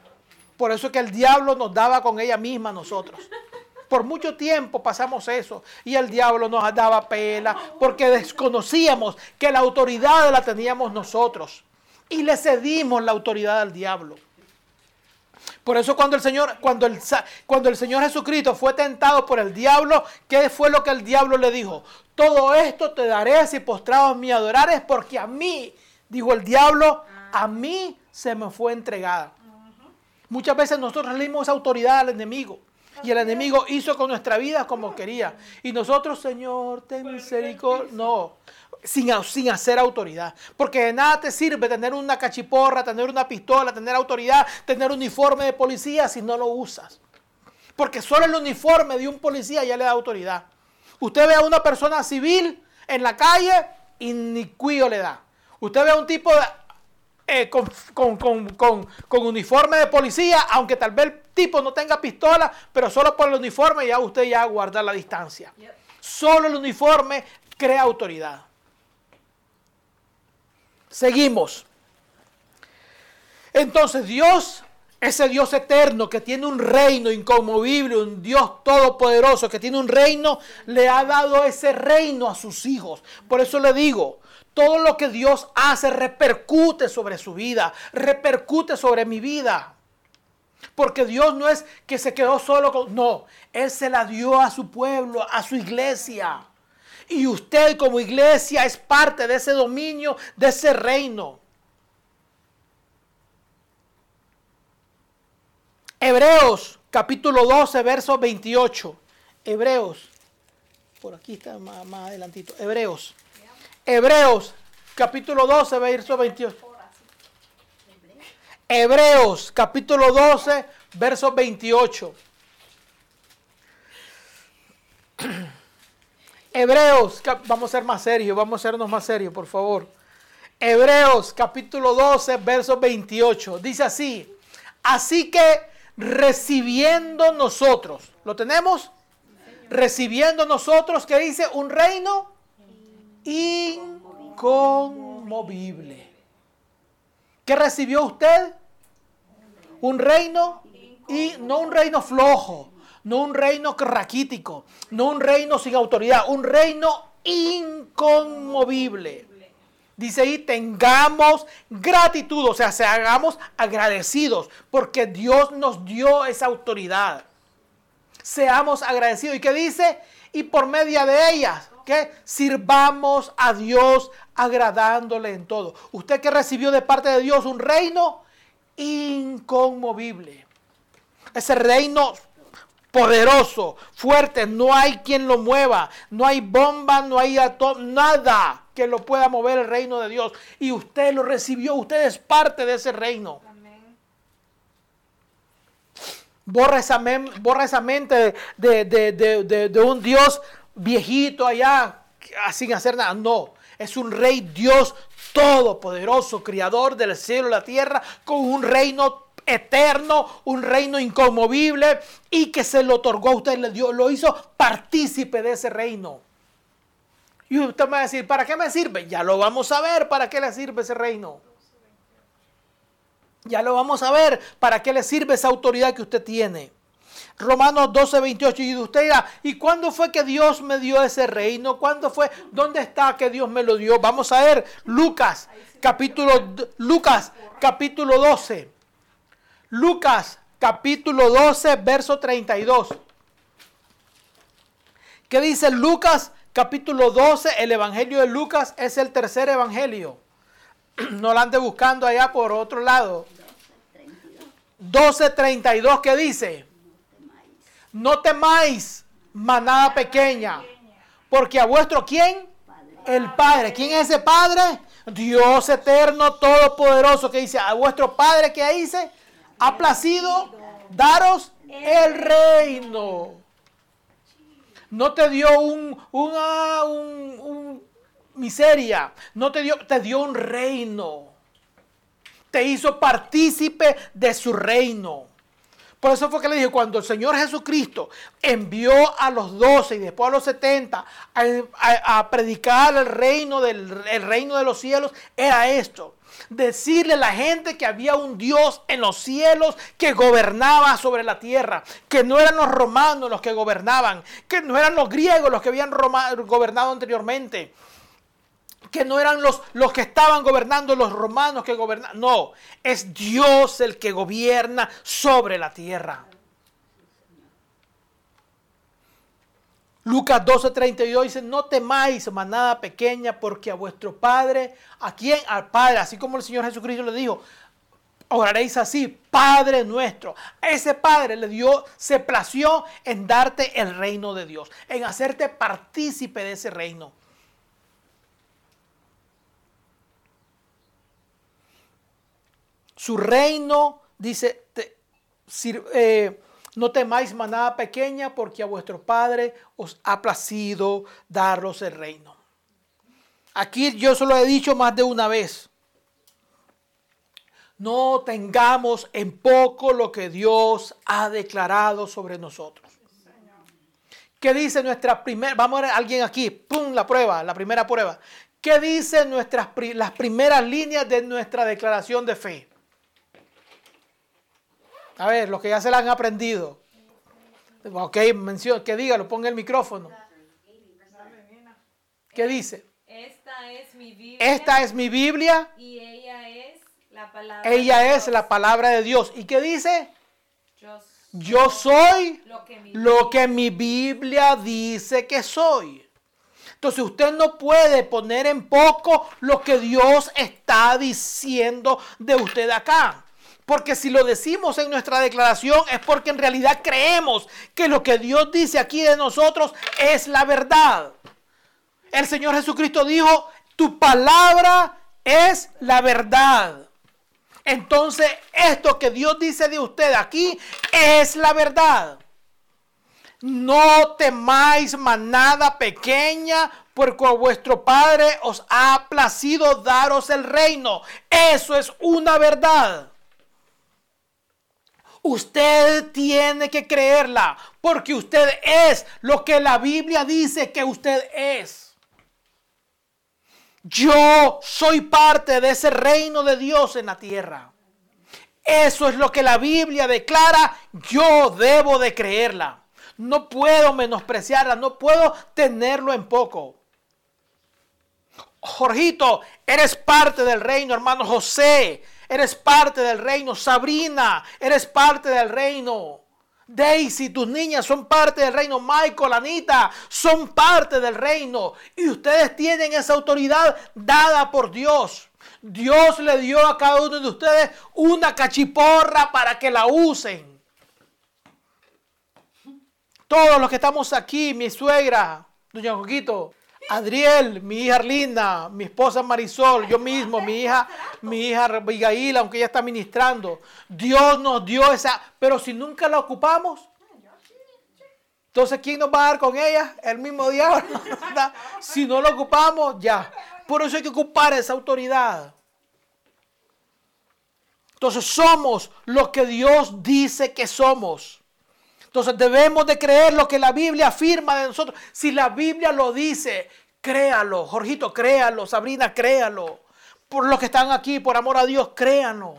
Por eso es que el diablo nos daba con ella misma a nosotros. Por mucho tiempo pasamos eso y el diablo nos daba pela porque desconocíamos que la autoridad la teníamos nosotros y le cedimos la autoridad al diablo. Por eso cuando el Señor, cuando el, cuando el Señor Jesucristo fue tentado por el diablo, ¿qué fue lo que el diablo le dijo? Todo esto te daré si postrados me adorares, porque a mí, dijo el diablo, a mí se me fue entregada. Muchas veces nosotros le dimos autoridad al enemigo. Y el enemigo hizo con nuestra vida como quería. Y nosotros, Señor, ten misericordia. No, sin, sin hacer autoridad. Porque de nada te sirve tener una cachiporra, tener una pistola, tener autoridad, tener uniforme de policía si no lo usas. Porque solo el uniforme de un policía ya le da autoridad. Usted ve a una persona civil en la calle y ni cuío le da. Usted ve a un tipo de, eh, con, con- con- con- uniforme de policía, aunque tal vez el tipo no tenga pistola, pero solo por el uniforme ya usted ya guarda la distancia. Yep. Solo el uniforme crea autoridad. Seguimos. Entonces Dios, ese Dios eterno que tiene un reino inconmovible, un Dios todopoderoso que tiene un reino, le ha dado ese reino a sus hijos. Por eso le digo, todo lo que Dios hace repercute sobre su vida, repercute sobre mi vida. Porque Dios no es que se quedó solo con... No, Él se la dio a su pueblo, a su iglesia. Y usted como iglesia es parte de ese dominio, de ese reino. Hebreos capítulo 12, verso 28. Hebreos. Por aquí está más, más adelantito. Hebreos. Hebreos capítulo 12, verso 28. Hebreos capítulo 12, verso 28. Hebreos, vamos a ser más serios, vamos a sernos más serios, por favor. Hebreos capítulo 12, verso 28. Dice así, así que recibiendo nosotros, ¿lo tenemos? Recibiendo nosotros, ¿qué dice? Un reino inconmovible. ¿Qué recibió usted? Un reino y no un reino flojo, no un reino raquítico, no un reino sin autoridad, un reino inconmovible. Dice ahí, tengamos gratitud, o sea, se hagamos agradecidos, porque Dios nos dio esa autoridad. Seamos agradecidos. ¿Y qué dice? Y por medio de ellas, que sirvamos a Dios agradándole en todo. Usted que recibió de parte de Dios un reino inconmovible. Ese reino poderoso, fuerte, no hay quien lo mueva, no hay bomba, no hay nada que lo pueda mover el reino de Dios. Y usted lo recibió, usted es parte de ese reino. Borra esa, mente de un Dios viejito allá ah, sin hacer nada. No, es un rey Dios todopoderoso, creador del cielo y la tierra, con un reino eterno, un reino inconmovible y que se lo otorgó a usted, le dio, lo hizo partícipe de ese reino. Y usted me va a decir, ¿para qué me sirve? Ya lo vamos a ver, ¿para qué le sirve ese reino? Ya lo vamos a ver, ¿para qué le sirve esa autoridad que usted tiene? Romanos 12, 28. Y usted dirá, ¿y cuándo fue que Dios me dio ese reino? ¿Cuándo fue? ¿Dónde está que Dios me lo dio? Vamos a ver Lucas, capítulo, Lucas, capítulo 12. Lucas, capítulo 12, verso 32. ¿Qué dice Lucas, capítulo 12? El evangelio de Lucas es el tercer evangelio. No lo ande buscando allá por otro lado. 12.32, ¿qué dice? No temáis, manada pequeña, porque a vuestro quién? El Padre. ¿Quién es ese Padre? Dios eterno, todopoderoso, que dice, a vuestro Padre que dice, ha placido daros el reino. No te dio un, una un, miseria, no te dio, te dio un reino. Te hizo partícipe de su reino. Por eso fue que le dije, cuando el Señor Jesucristo envió a los 12 y después a los 70 a, predicar el reino, del, el reino de los cielos, era esto. Decirle a la gente que había un Dios en los cielos que gobernaba sobre la tierra, que no eran los romanos los que gobernaban, que no eran los griegos los que habían gobernado anteriormente, que no eran los, los que estaban gobernando, los romanos que gobernaban. No, es Dios el que gobierna sobre la tierra. Lucas 12:32 dice, no temáis, manada pequeña, porque a vuestro Padre, ¿a quién? Al Padre, así como el Señor Jesucristo le dijo, oraréis así, Padre nuestro. Ese Padre le dio, se plació en darte el reino de Dios, en hacerte partícipe de ese reino. Su reino, dice, eh, no temáis manada pequeña, porque a vuestro Padre os ha placido daros el reino. Aquí yo se lo he dicho más de una vez. No tengamos en poco lo que Dios ha declarado sobre nosotros. ¿Qué dice nuestra primera? Vamos a ver alguien aquí. ¡Pum! La prueba, la primera prueba. ¿Qué dicen nuestras, las primeras líneas de nuestra declaración de fe? A ver, los que ya se la han aprendido. Ok, menciona, que diga, lo ponga el micrófono. ¿Qué dice? Esta es mi Biblia. Esta es mi Biblia. Y ella es la palabra. Ella es la palabra de Dios. ¿Y qué dice? Yo soy, lo que mi Biblia dice que soy. Entonces usted no puede poner en poco lo que Dios está diciendo de usted acá. Porque si lo decimos en nuestra declaración es porque en realidad creemos que lo que Dios dice aquí de nosotros es la verdad. El Señor Jesucristo dijo, tu palabra es la verdad. Entonces, esto que Dios dice de usted aquí es la verdad. No temáis manada pequeña, porque vuestro Padre os ha placido daros el reino. Eso es una verdad. Usted tiene que creerla porque usted es lo que la Biblia dice que usted es. Yo soy parte de ese reino de Dios en la tierra. Eso es lo que la Biblia declara. Yo debo de creerla. No puedo menospreciarla, no puedo tenerlo en poco. Jorgito, eres parte del reino, hermano José. Eres parte del reino. Sabrina, eres parte del reino. Daisy, tus niñas son parte del reino. Michael, Anita, son parte del reino. Y ustedes tienen esa autoridad dada por Dios. Dios le dio a cada uno de ustedes una cachiporra para que la usen. Todos los que estamos aquí, mi suegra, doña Joquito, Adriel, mi hija Linda, mi esposa Marisol, yo mismo, mi hija, mi hija Abigail, aunque ella está ministrando. Dios nos dio esa, pero si nunca la ocupamos, entonces ¿quién nos va a dar con ella? El mismo diablo. si no la ocupamos, ya. Por eso hay que ocupar esa autoridad. Entonces somos lo que Dios dice que somos. Entonces debemos de creer lo que la Biblia afirma de nosotros. Si la Biblia lo dice, créalo. Jorgito, créalo. Sabrina, créalo. Por los que están aquí, por amor a Dios, créanlo.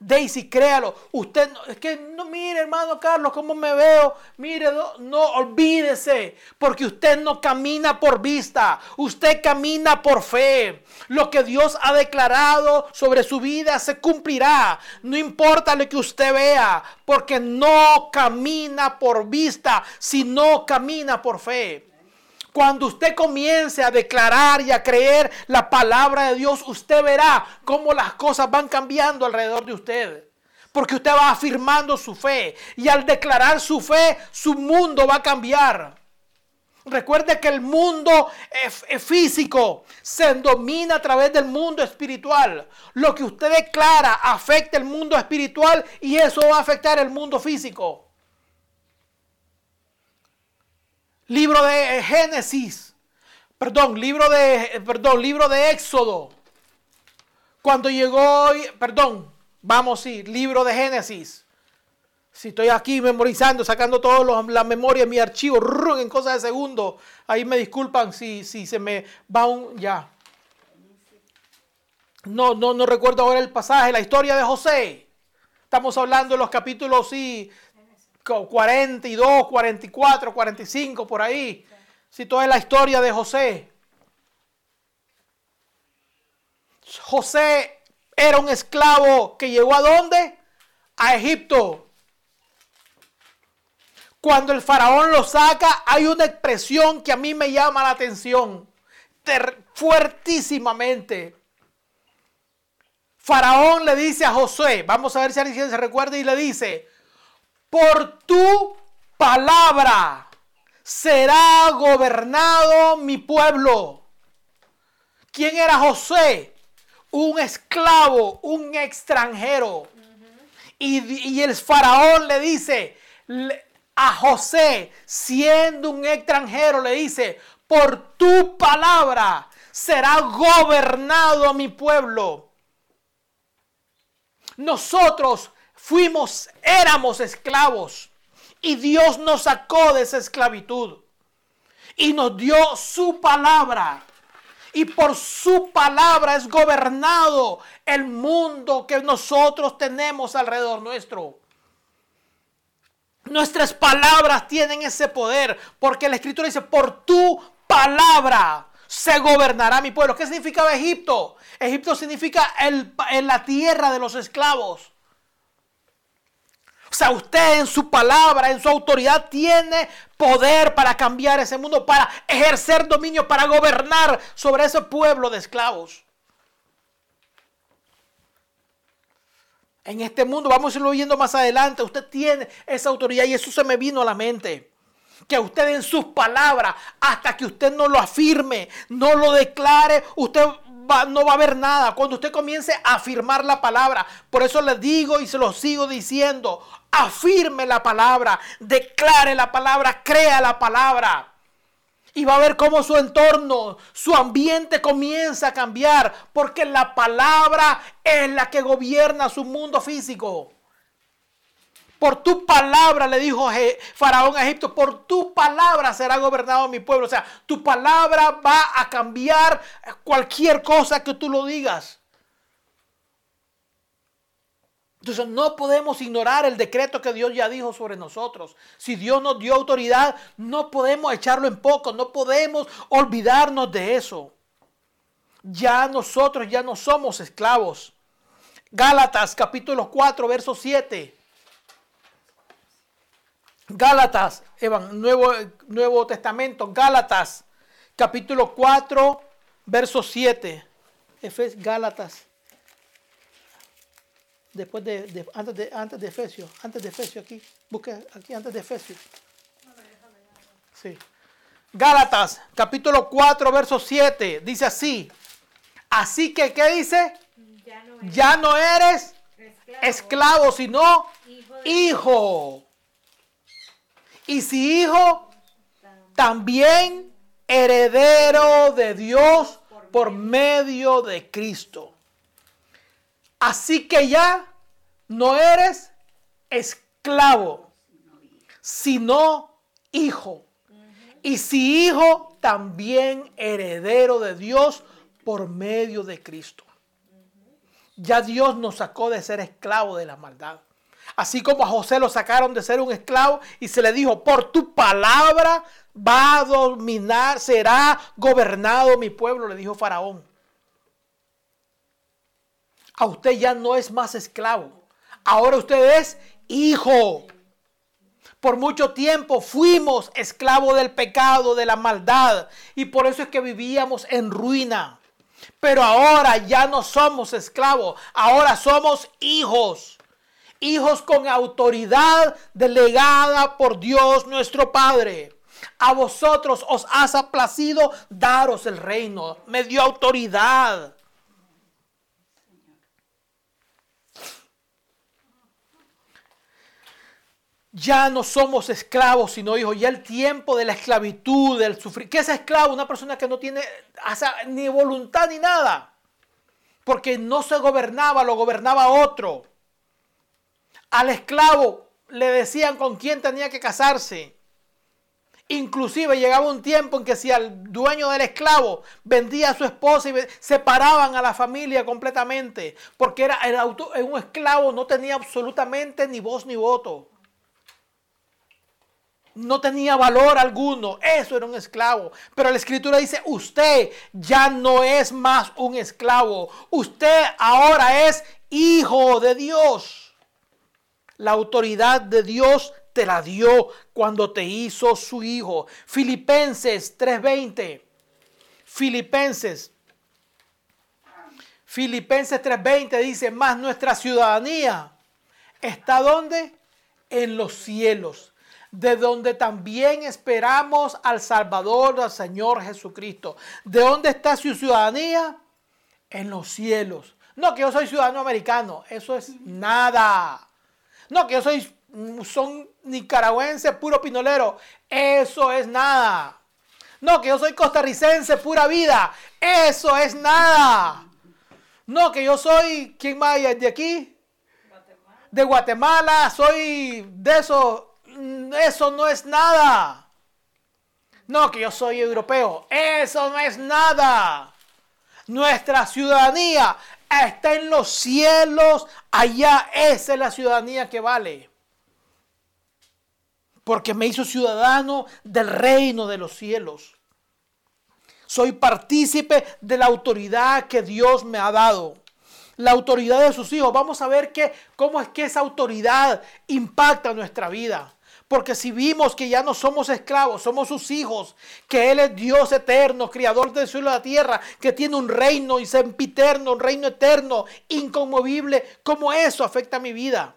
Daisy, créalo. Usted, es que no, mire, hermano Carlos, cómo me veo. Mire, no, no, olvídese, porque usted no camina por vista, usted camina por fe. Lo que Dios ha declarado sobre su vida se cumplirá. No importa lo que usted vea, porque no camina por vista, sino camina por fe. Cuando usted comience a declarar y a creer la palabra de Dios, usted verá cómo las cosas van cambiando alrededor de usted. Porque usted va afirmando su fe. Y al declarar su fe, su mundo va a cambiar. Recuerde que el mundo físico se domina a través del mundo espiritual. Lo que usted declara afecta el mundo espiritual y eso va a afectar el mundo físico. Libro de Génesis. Perdón, libro de, perdón, libro de Éxodo. Cuando llegó, perdón, vamos sí, libro de Génesis. Si estoy aquí memorizando, sacando toda la memoria en mi archivo, en cosas de segundo, ahí me disculpan si, si se me va un, ya. No, no, no recuerdo ahora el pasaje, la historia de José. Estamos hablando de los capítulos, sí, 42, 44, 45, por ahí. Si toda la historia de José. José era un esclavo que llegó a dónde? A Egipto. Cuando el faraón lo saca, hay una expresión que a mí me llama la atención fuertísimamente. Faraón le dice a José, vamos a ver si alguien se recuerda y le dice, por tu palabra será gobernado mi pueblo. ¿Quién era José? Un esclavo, un extranjero. y, el faraón le dice a José, siendo un extranjero, le dice, por tu palabra será gobernado mi pueblo. Nosotros fuimos, éramos esclavos y Dios nos sacó de esa esclavitud y nos dio su palabra. Y por su palabra es gobernado el mundo que nosotros tenemos alrededor nuestro. Nuestras palabras tienen ese poder porque la escritura dice, por tu palabra se gobernará mi pueblo. ¿Qué significaba Egipto? Egipto significa el, en la tierra de los esclavos. Sea, usted en su palabra, en su autoridad, tiene poder para cambiar ese mundo, para ejercer dominio, para gobernar sobre ese pueblo de esclavos. En este mundo, vamos a irlo viendo más adelante, usted tiene esa autoridad y eso se me vino a la mente. Que usted en sus palabras, hasta que usted no lo afirme, no lo declare, usted no va a haber nada. Cuando usted comience a afirmar la palabra, por eso le digo y se lo sigo diciendo, afirme la palabra, declare la palabra, crea la palabra. Y va a ver cómo su entorno, su ambiente comienza a cambiar, porque la palabra es la que gobierna su mundo físico. Por tu palabra, le dijo Faraón a Egipto, por tu palabra será gobernado mi pueblo. O sea, tu palabra va a cambiar cualquier cosa que tú lo digas. Entonces no podemos ignorar el decreto que Dios ya dijo sobre nosotros. Si Dios nos dio autoridad, no podemos echarlo en poco, no podemos olvidarnos de eso. Ya nosotros ya no somos esclavos. Gálatas capítulo 4, verso 7. Gálatas, Evan, Nuevo, Nuevo Testamento, Gálatas, capítulo 4, verso 7. Efes, Gálatas. Después de, antes de, antes de Efesios, antes de Efesios aquí, busque aquí antes de Efesios. Sí. Gálatas, capítulo 4, verso 7, dice así. Así que, ¿qué dice? Ya no eres, esclavo, sino hijo y si hijo, también heredero de Dios por medio de Cristo. Así que ya no eres esclavo, sino hijo. Y si hijo, también heredero de Dios por medio de Cristo. Ya Dios nos sacó de ser esclavo de la maldad. Así como a José lo sacaron de ser un esclavo y se le dijo, por tu palabra va a dominar, será gobernado mi pueblo, le dijo Faraón. A usted ya no es más esclavo. Ahora usted es hijo. Por mucho tiempo fuimos esclavos del pecado, de la maldad. Y por eso es que vivíamos en ruina. Pero ahora ya no somos esclavos. Ahora somos hijos. Hijos con autoridad delegada por Dios nuestro Padre. A vosotros os has aplacido daros el reino. Me dio autoridad. Ya no somos esclavos, sino hijos. Ya el tiempo de la esclavitud, del sufrir. ¿Qué es esclavo? Una persona que no tiene ni voluntad ni nada. Porque no se gobernaba, lo gobernaba otro. Al esclavo le decían con quién tenía que casarse. Inclusive llegaba un tiempo en que si al dueño del esclavo vendía a su esposa y separaban a la familia completamente, porque era el auto, un esclavo no tenía absolutamente ni voz ni voto. No tenía valor alguno, eso era un esclavo. Pero la escritura dice, usted ya no es más un esclavo, usted ahora es hijo de Dios. La autoridad de Dios te la dio cuando te hizo su hijo. Filipenses 3:20. Filipenses. Filipenses 3:20 dice, más nuestra ciudadanía está donde? En los cielos, de donde también esperamos al Salvador, al Señor Jesucristo. ¿De dónde está su ciudadanía? En los cielos. No que yo soy ciudadano americano, eso es nada. No, que yo soy son nicaragüense puro pinolero. Eso es nada. No, que yo soy costarricense pura vida. Eso es nada. No, que yo soy, ¿quién más de aquí? De Guatemala, soy de eso. Eso no es nada. No, que yo soy europeo. Eso no es nada. Nuestra ciudadanía está en los cielos, allá esa es la ciudadanía que vale. Porque me hizo ciudadano del reino de los cielos. Soy partícipe de la autoridad que Dios me ha dado. La autoridad de sus hijos. Vamos a ver que, cómo es que esa autoridad impacta nuestra vida. Porque si vimos que ya no somos esclavos, somos sus hijos, que Él es Dios eterno, criador del cielo y la tierra, que tiene un reino y sempiterno, un reino eterno, inconmovible, ¿cómo eso afecta a mi vida?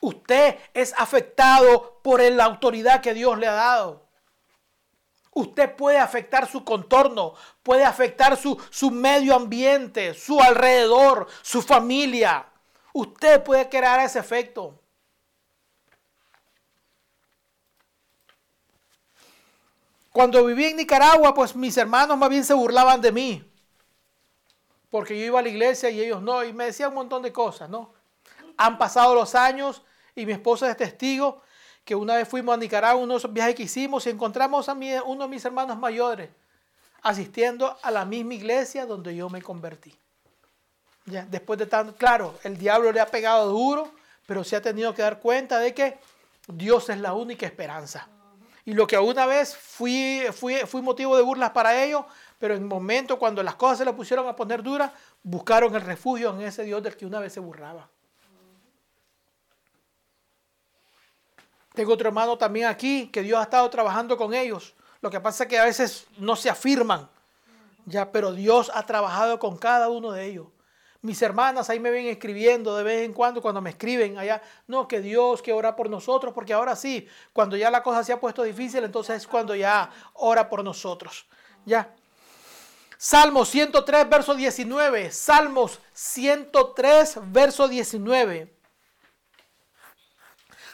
Usted es afectado por la autoridad que Dios le ha dado. Usted puede afectar su contorno, puede afectar su, su medio ambiente, su alrededor, su familia. Usted puede crear ese efecto. Cuando viví en Nicaragua, pues mis hermanos más bien se burlaban de mí. Porque yo iba a la iglesia y ellos no, y me decían un montón de cosas, ¿no? Han pasado los años y mi esposa es testigo que una vez fuimos a Nicaragua, unos viajes que hicimos y encontramos a uno de mis hermanos mayores asistiendo a la misma iglesia donde yo me convertí. Ya, después de tanto, claro, el diablo le ha pegado duro, pero se ha tenido que dar cuenta de que Dios es la única esperanza. Y lo que una vez fui, fui, fui motivo de burlas para ellos, pero en el momento cuando las cosas se le pusieron a poner duras, buscaron el refugio en ese Dios del que una vez se burlaba. Tengo otro hermano también aquí que Dios ha estado trabajando con ellos. Lo que pasa es que a veces no se afirman, ya, pero Dios ha trabajado con cada uno de ellos. Mis hermanas ahí me ven escribiendo de vez en cuando cuando me escriben allá, no, que Dios que ora por nosotros, porque ahora sí, cuando ya la cosa se ha puesto difícil, entonces es cuando ya ora por nosotros. Ya. Salmos 103, verso 19. Salmos 103, verso 19.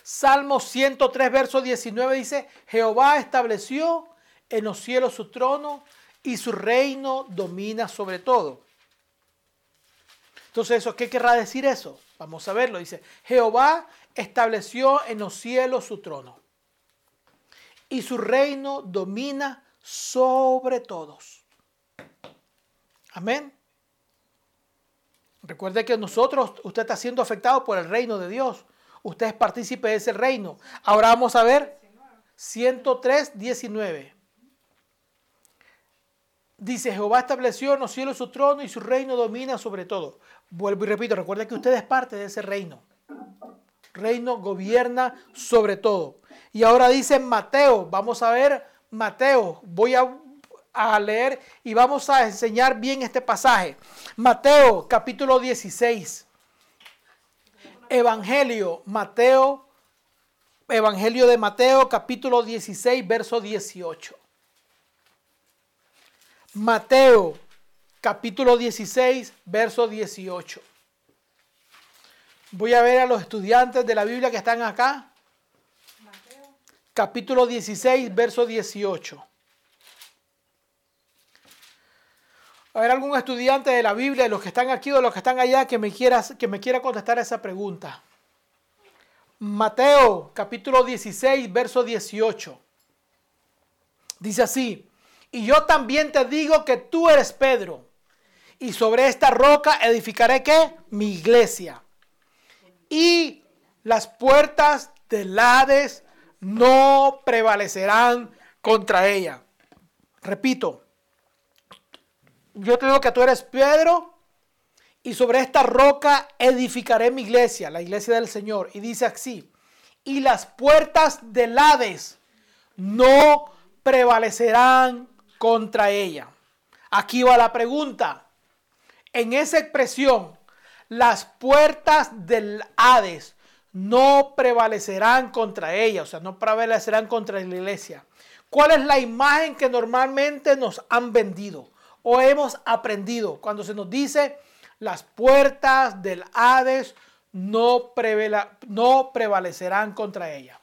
Salmos 103, verso 19 dice, Jehová estableció en los cielos su trono y su reino domina sobre todo. Entonces, ¿eso qué querrá decir eso? Vamos a verlo. Dice, Jehová estableció en los cielos su trono y su reino domina sobre todos. Amén. Recuerde que nosotros, usted está siendo afectado por el reino de Dios. Usted es partícipe de ese reino. Ahora vamos a ver 103, 19. Dice, Jehová estableció en los cielos su trono y su reino domina sobre todo. Vuelvo y repito, recuerde que usted es parte de ese reino. Reino gobierna sobre todo. Y ahora dice Mateo, vamos a ver Mateo, voy a, a leer y vamos a enseñar bien este pasaje. Mateo capítulo 16. Evangelio, Mateo, Evangelio de Mateo capítulo 16, verso 18. Mateo capítulo 16, verso 18. Voy a ver a los estudiantes de la Biblia que están acá. Capítulo 16, verso 18. A ver, algún estudiante de la Biblia, los que están aquí o los que están allá, que me quiera, que me quiera contestar esa pregunta. Mateo, capítulo 16, verso 18. Dice así, y yo también te digo que tú eres Pedro, y sobre esta roca edificaré qué? Mi iglesia. Y las puertas del Hades no prevalecerán contra ella. Repito, yo te digo que tú eres Pedro y sobre esta roca edificaré mi iglesia, la iglesia del Señor. Y dice así, y las puertas del Hades no prevalecerán contra ella. Aquí va la pregunta. En esa expresión, las puertas del Hades no prevalecerán contra ella, o sea, no prevalecerán contra la iglesia. ¿Cuál es la imagen que normalmente nos han vendido o hemos aprendido cuando se nos dice las puertas del Hades no, no prevalecerán contra ella?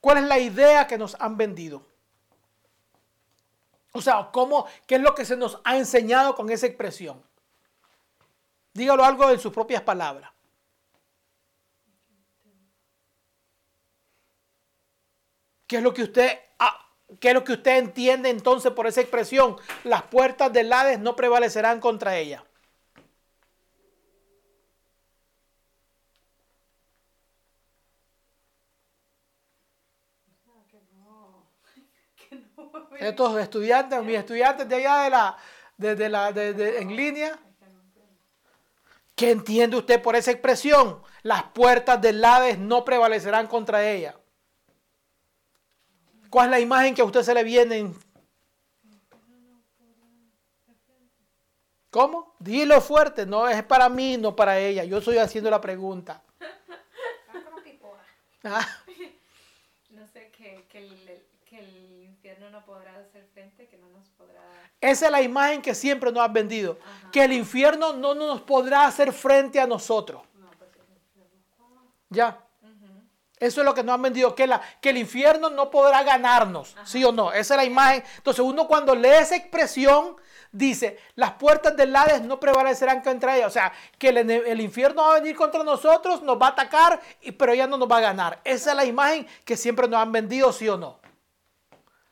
¿Cuál es la idea que nos han vendido? O sea, ¿cómo, ¿qué es lo que se nos ha enseñado con esa expresión? Dígalo algo en sus propias palabras. ¿Qué es lo que usted, ah, qué es lo que usted entiende entonces por esa expresión? Las puertas del Hades no prevalecerán contra ella. Estos estudiantes, mis estudiantes de allá de la, de, la, de, en línea, ¿qué entiende usted por esa expresión? Las puertas del Hades no prevalecerán contra ella. ¿Cuál es la imagen que a usted se le viene? ¿Cómo? Dilo fuerte, no es para mí, no para ella. Yo estoy haciendo la pregunta. Ah. No sé, que, el, no podrá hacer frente, que no nos podrá... Esa es la imagen que siempre nos han vendido. Que el infierno no nos podrá hacer frente a nosotros. Pues ya. Eso es lo que nos han vendido, que, la, que el infierno no podrá ganarnos, ¿sí o no? Esa es la imagen. Entonces uno cuando lee esa expresión dice, las puertas del Hades no prevalecerán contra ella. O sea, que el, infierno va a venir contra nosotros, nos va a atacar, pero ella no nos va a ganar. Esa es la imagen que siempre nos han vendido, ¿sí o no?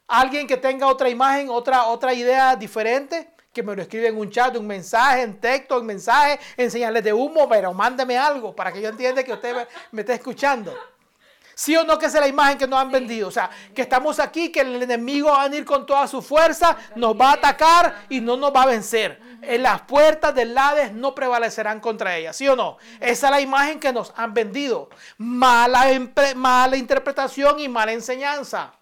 Alguien que tenga otra imagen, otra, otra idea diferente, que me lo escribe en un chat, un mensaje, en texto, en mensaje, en señales de humo, pero mándeme algo para que yo entienda que usted me, me está escuchando. ¿Sí o no que es la imagen que nos han vendido? O sea, que estamos aquí, que el enemigo va a venir con toda su fuerza, nos va a atacar y no nos va a vencer. En las puertas del Hades no prevalecerán contra ella, ¿sí o no? Esa es la imagen que nos han vendido. Mala, mala interpretación y mala enseñanza.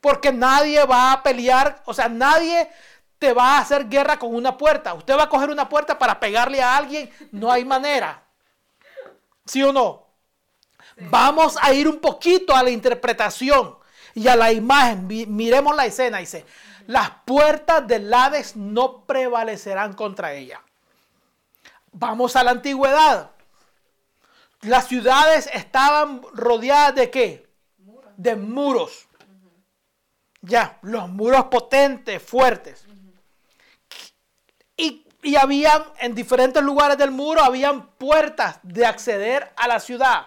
Porque nadie va a pelear, o sea, nadie te va a hacer guerra con una puerta. Usted va a coger una puerta para pegarle a alguien, no hay manera. ¿Sí o no? Vamos a ir un poquito a la interpretación y a la imagen. Miremos la escena. Dice, las puertas del Hades no prevalecerán contra ella. Vamos a la antigüedad. Las ciudades estaban rodeadas de qué? De muros. Ya, los muros potentes, fuertes. Y, y habían, en diferentes lugares del muro, habían puertas de acceder a la ciudad.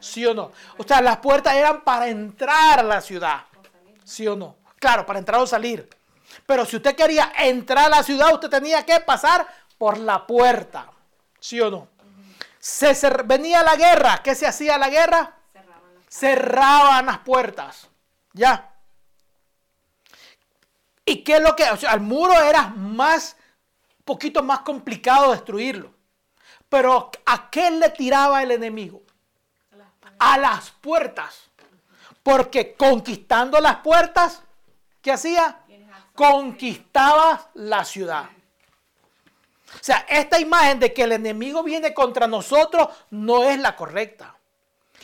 ¿Sí o no? O sea, las puertas eran para entrar a la ciudad. ¿Sí o no? Claro, para entrar o salir. Pero si usted quería entrar a la ciudad, usted tenía que pasar por la puerta. ¿Sí o no? Se, venía la guerra. ¿Qué se hacía la guerra? Cerraban las puertas. Ya. ¿Y qué es lo que? O sea, el muro era más, poquito más complicado destruirlo. Pero ¿a qué le tiraba el enemigo? A las puertas. Porque conquistando las puertas, ¿qué hacía? Conquistaba la ciudad. O sea, esta imagen de que el enemigo viene contra nosotros no es la correcta.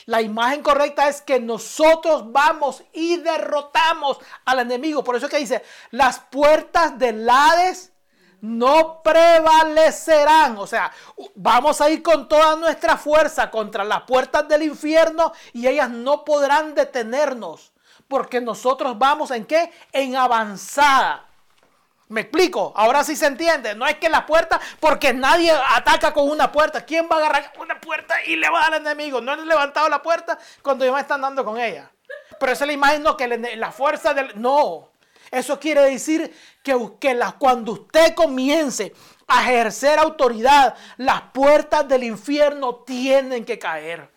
La imagen correcta es que nosotros vamos y derrotamos al enemigo. Por eso es que dice, las puertas del Hades no prevalecerán. O sea, vamos a ir con toda nuestra fuerza contra las puertas del infierno y ellas no podrán detenernos. Porque nosotros vamos en qué? En avanzada. ¿Me explico? Ahora sí se entiende. No es que la puerta, porque nadie ataca con una puerta. ¿Quién va a agarrar una puerta y le va a dar al enemigo? No han levantado la puerta cuando ya están dando con ella. Pero esa es la imagen, que la fuerza del... No. Eso quiere decir que, que cuando usted comience a ejercer autoridad, las puertas del infierno tienen que caer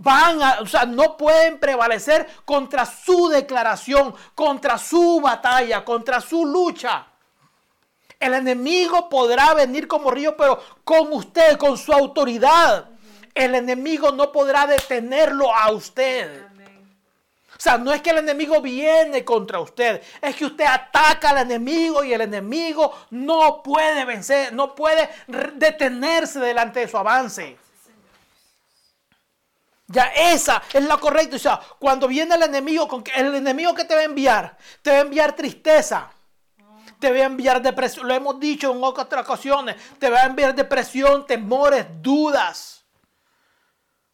van a, o sea, no pueden prevalecer contra su declaración, contra su batalla, contra su lucha. El enemigo podrá venir como río, pero con usted, con su autoridad. El enemigo no podrá detenerlo a usted. O sea, no es que el enemigo viene contra usted, es que usted ataca al enemigo y el enemigo no puede vencer, no puede detenerse delante de su avance. Ya esa es la correcta. O sea, cuando viene el enemigo, el enemigo que te va a enviar, te va a enviar tristeza. Te va a enviar depresión. Lo hemos dicho en otras ocasiones. Te va a enviar depresión, temores, dudas.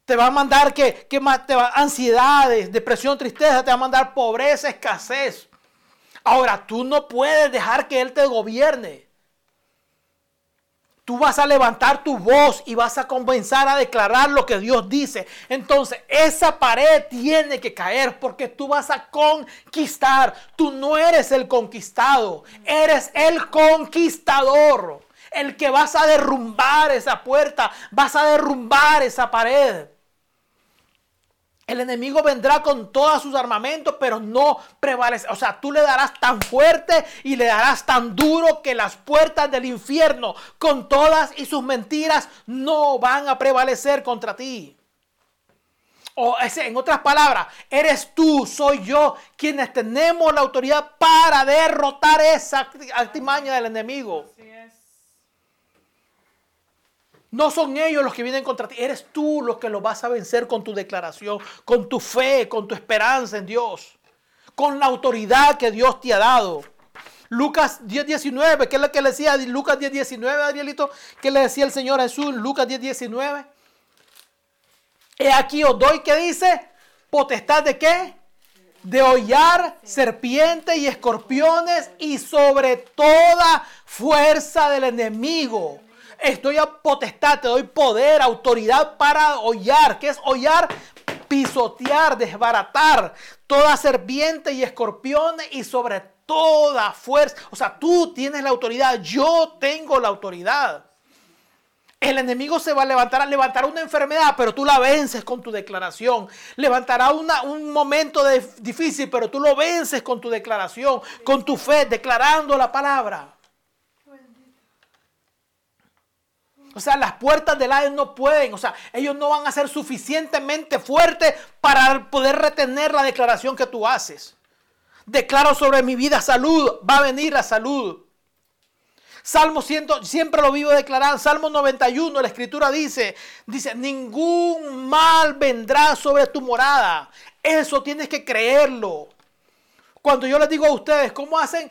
Te va a mandar que, que te ansiedades, depresión, tristeza. Te va a mandar pobreza, escasez. Ahora, tú no puedes dejar que Él te gobierne. Tú vas a levantar tu voz y vas a comenzar a declarar lo que Dios dice. Entonces, esa pared tiene que caer porque tú vas a conquistar. Tú no eres el conquistado, eres el conquistador. El que vas a derrumbar esa puerta, vas a derrumbar esa pared. El enemigo vendrá con todos sus armamentos, pero no prevalece. O sea, tú le darás tan fuerte y le darás tan duro que las puertas del infierno, con todas y sus mentiras, no van a prevalecer contra ti. O en otras palabras, eres tú, soy yo, quienes tenemos la autoridad para derrotar esa artimaña del enemigo. No son ellos los que vienen contra ti, eres tú los que los vas a vencer con tu declaración, con tu fe, con tu esperanza en Dios, con la autoridad que Dios te ha dado. Lucas 10, 19, ¿qué es lo que le decía Lucas 10, 19, Arielito? ¿Qué le decía el Señor Jesús Lucas 10, 19? He aquí os doy, ¿qué dice? Potestad de qué? De hollar serpientes y escorpiones y sobre toda fuerza del enemigo Estoy a potestad, te doy poder, autoridad para hollar. ¿Qué es hollar? Pisotear, desbaratar toda serpiente y escorpión y sobre toda fuerza. O sea, tú tienes la autoridad, yo tengo la autoridad. El enemigo se va a levantar, levantará una enfermedad, pero tú la vences con tu declaración. Levantará un momento difícil, pero tú lo vences con tu declaración, con tu fe, declarando la palabra. O sea, las puertas del Hades no pueden, o sea, ellos no van a ser suficientemente fuertes para poder retener la declaración que tú haces. Declaro sobre mi vida salud, va a venir la salud. Salmo 100, siempre lo vivo declarando. Salmo 91, la escritura dice, dice, ningún mal vendrá sobre tu morada. Eso tienes que creerlo. Cuando yo les digo a ustedes, ¿cómo hacen?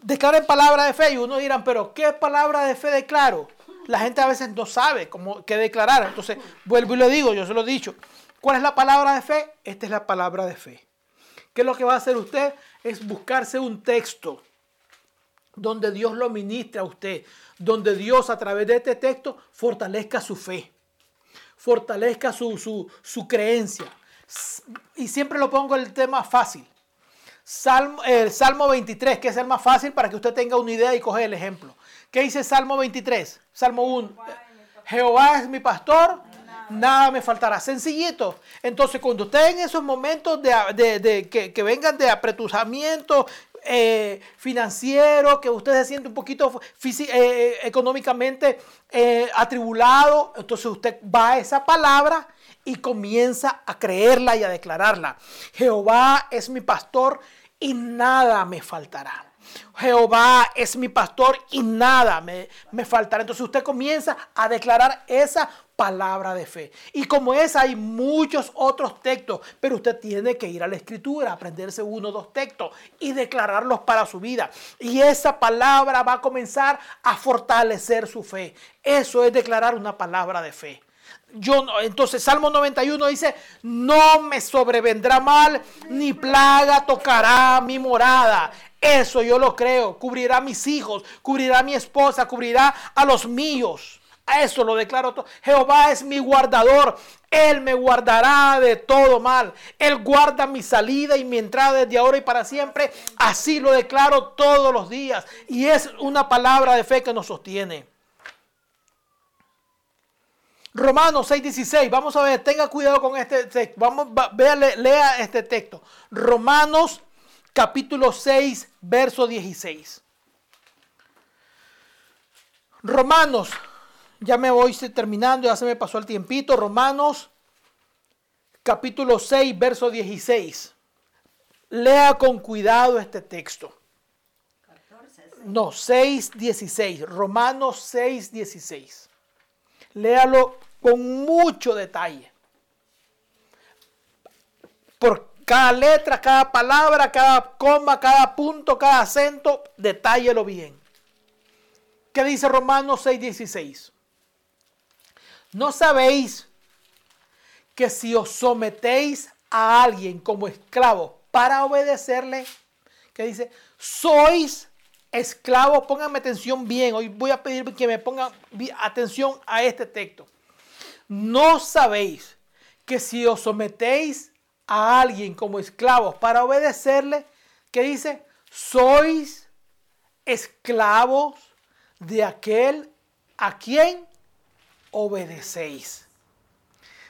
Declaren palabra de fe y uno dirán, pero ¿qué palabra de fe declaro? La gente a veces no sabe cómo qué declarar. Entonces, vuelvo y le digo, yo se lo he dicho. ¿Cuál es la palabra de fe? Esta es la palabra de fe. ¿Qué es lo que va a hacer usted? es buscarse un texto donde Dios lo ministre a usted, donde Dios a través de este texto fortalezca su fe, fortalezca su, su, su creencia. Y siempre lo pongo el tema fácil. Salmo, el Salmo 23, que es el más fácil para que usted tenga una idea y coge el ejemplo. ¿Qué dice Salmo 23? Salmo 1. Jehová es mi pastor, nada me faltará. Sencillito. Entonces, cuando usted en esos momentos de, que, vengan de apretuzamiento eh, financiero, que usted se siente un poquito eh, eh, económicamente atribulado, entonces usted va a esa palabra y comienza a creerla y a declararla. Jehová es mi pastor y nada me faltará. Jehová es mi pastor y nada me, me, faltará. Entonces usted comienza a declarar esa palabra de fe. Y como es, hay muchos otros textos, pero usted tiene que ir a la escritura, aprenderse uno o dos textos y declararlos para su vida. Y esa palabra va a comenzar a fortalecer su fe. Eso es declarar una palabra de fe. Yo, entonces Salmo 91 dice, no me sobrevendrá mal, ni plaga tocará mi morada. Eso yo lo creo. Cubrirá a mis hijos, cubrirá a mi esposa, cubrirá a los míos. A eso lo declaro todo. Jehová es mi guardador. Él me guardará de todo mal. Él guarda mi salida y mi entrada desde ahora y para siempre. Así lo declaro todos los días. Y es una palabra de fe que nos sostiene. Romanos 6:16. Vamos a ver, tenga cuidado con este texto. Vamos, vea, lea este texto. Romanos capítulo 6, verso 16. Romanos ya me voy terminando, ya se me pasó el tiempito. Romanos capítulo 6, verso 16. Lea con cuidado este texto. No, 6, 16. Romanos 6, 16. Léalo con mucho detalle. Por cada letra, cada palabra, cada coma, cada punto, cada acento, detállelo bien. ¿Qué dice Romanos 6, 16? ¿No sabéis que si os sometéis a alguien como esclavo para obedecerle, que dice, sois esclavos, pónganme atención bien, hoy voy a pedir que me pongan atención a este texto. ¿No sabéis que si os sometéis a alguien como esclavos para obedecerle, que dice, sois esclavos de aquel a quien obedecéis.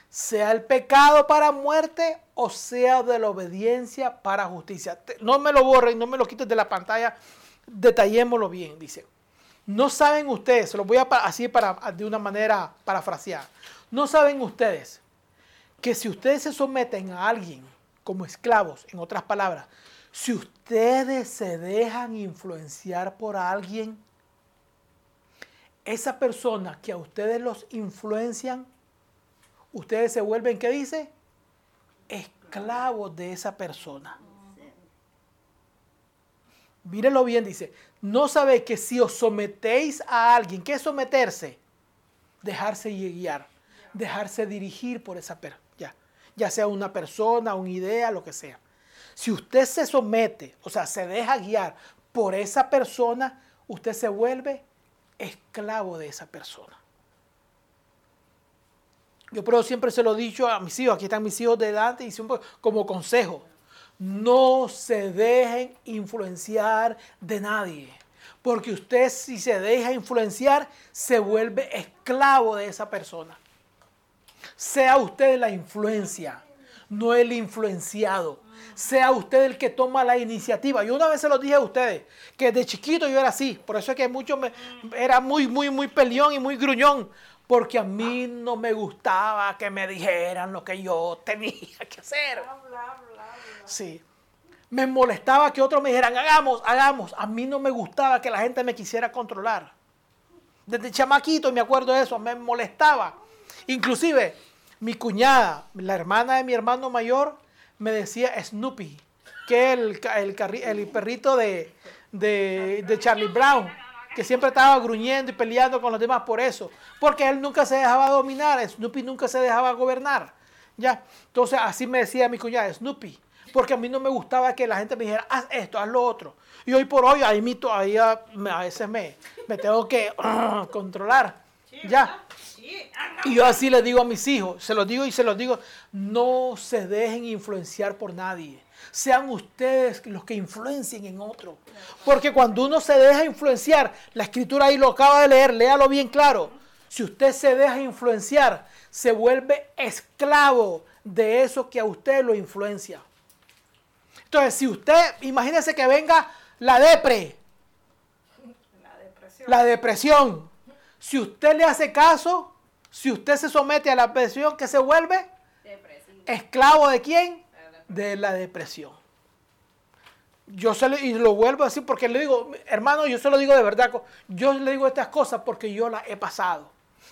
Sea el pecado para muerte o sea de la obediencia para justicia. No me lo borren, no me lo quiten de la pantalla, detallémoslo bien, dice. No saben ustedes, se lo voy a así para, de una manera parafraseada. No saben ustedes que si ustedes se someten a alguien como esclavos, en otras palabras, si ustedes se dejan influenciar por alguien, esa persona que a ustedes los influencian, ustedes se vuelven, ¿qué dice? Esclavos de esa persona. Mírenlo bien, dice, no sabéis que si os sometéis a alguien, ¿qué es someterse? Dejarse guiar, dejarse dirigir por esa persona, ya, sea una persona, una idea, lo que sea. Si usted se somete, o sea, se deja guiar por esa persona, usted se vuelve esclavo de esa persona. Yo pero siempre se lo he dicho a mis hijos, aquí están mis hijos delante y siempre como consejo, no se dejen influenciar de nadie. Porque usted si se deja influenciar, se vuelve esclavo de esa persona. Sea usted la influencia, no el influenciado sea usted el que toma la iniciativa. Yo una vez se lo dije a ustedes, que de chiquito yo era así, por eso es que mucho me, era muy, muy, muy peleón y muy gruñón, porque a mí no me gustaba que me dijeran lo que yo tenía que hacer. Sí. Me molestaba que otros me dijeran, hagamos, hagamos. A mí no me gustaba que la gente me quisiera controlar. Desde chamaquito me acuerdo de eso, me molestaba. Inclusive, mi cuñada, la hermana de mi hermano mayor, me decía Snoopy, que el, el, perrito de, de, Charlie Brown, que siempre estaba gruñendo y peleando con los demás por eso, porque él nunca se dejaba dominar, Snoopy nunca se dejaba gobernar. ¿ya? Entonces así me decía mi cuñada, Snoopy, Porque a mí no me gustaba que la gente me dijera, haz esto, haz lo otro. Y hoy por hoy, ahí mí todavía a veces me, me tengo que controlar. ya. Y yo así le digo a mis hijos, se los digo y se los digo, no se dejen influenciar por nadie. Sean ustedes los que influencien en otro. Porque cuando uno se deja influenciar, la escritura ahí lo acaba de leer, léalo bien claro. Si usted se deja influenciar, se vuelve esclavo de eso que a usted lo influencia. Entonces, si usted, imagínese que venga la depre, la depresión. la depresión. Si usted le hace caso, si usted se somete a la depresión, ¿qué se vuelve? Esclavo de quién? De la depresión. Yo se lo, y lo vuelvo a decir porque le digo, hermano, yo se lo digo de verdad. Yo le digo estas cosas porque yo las he pasado.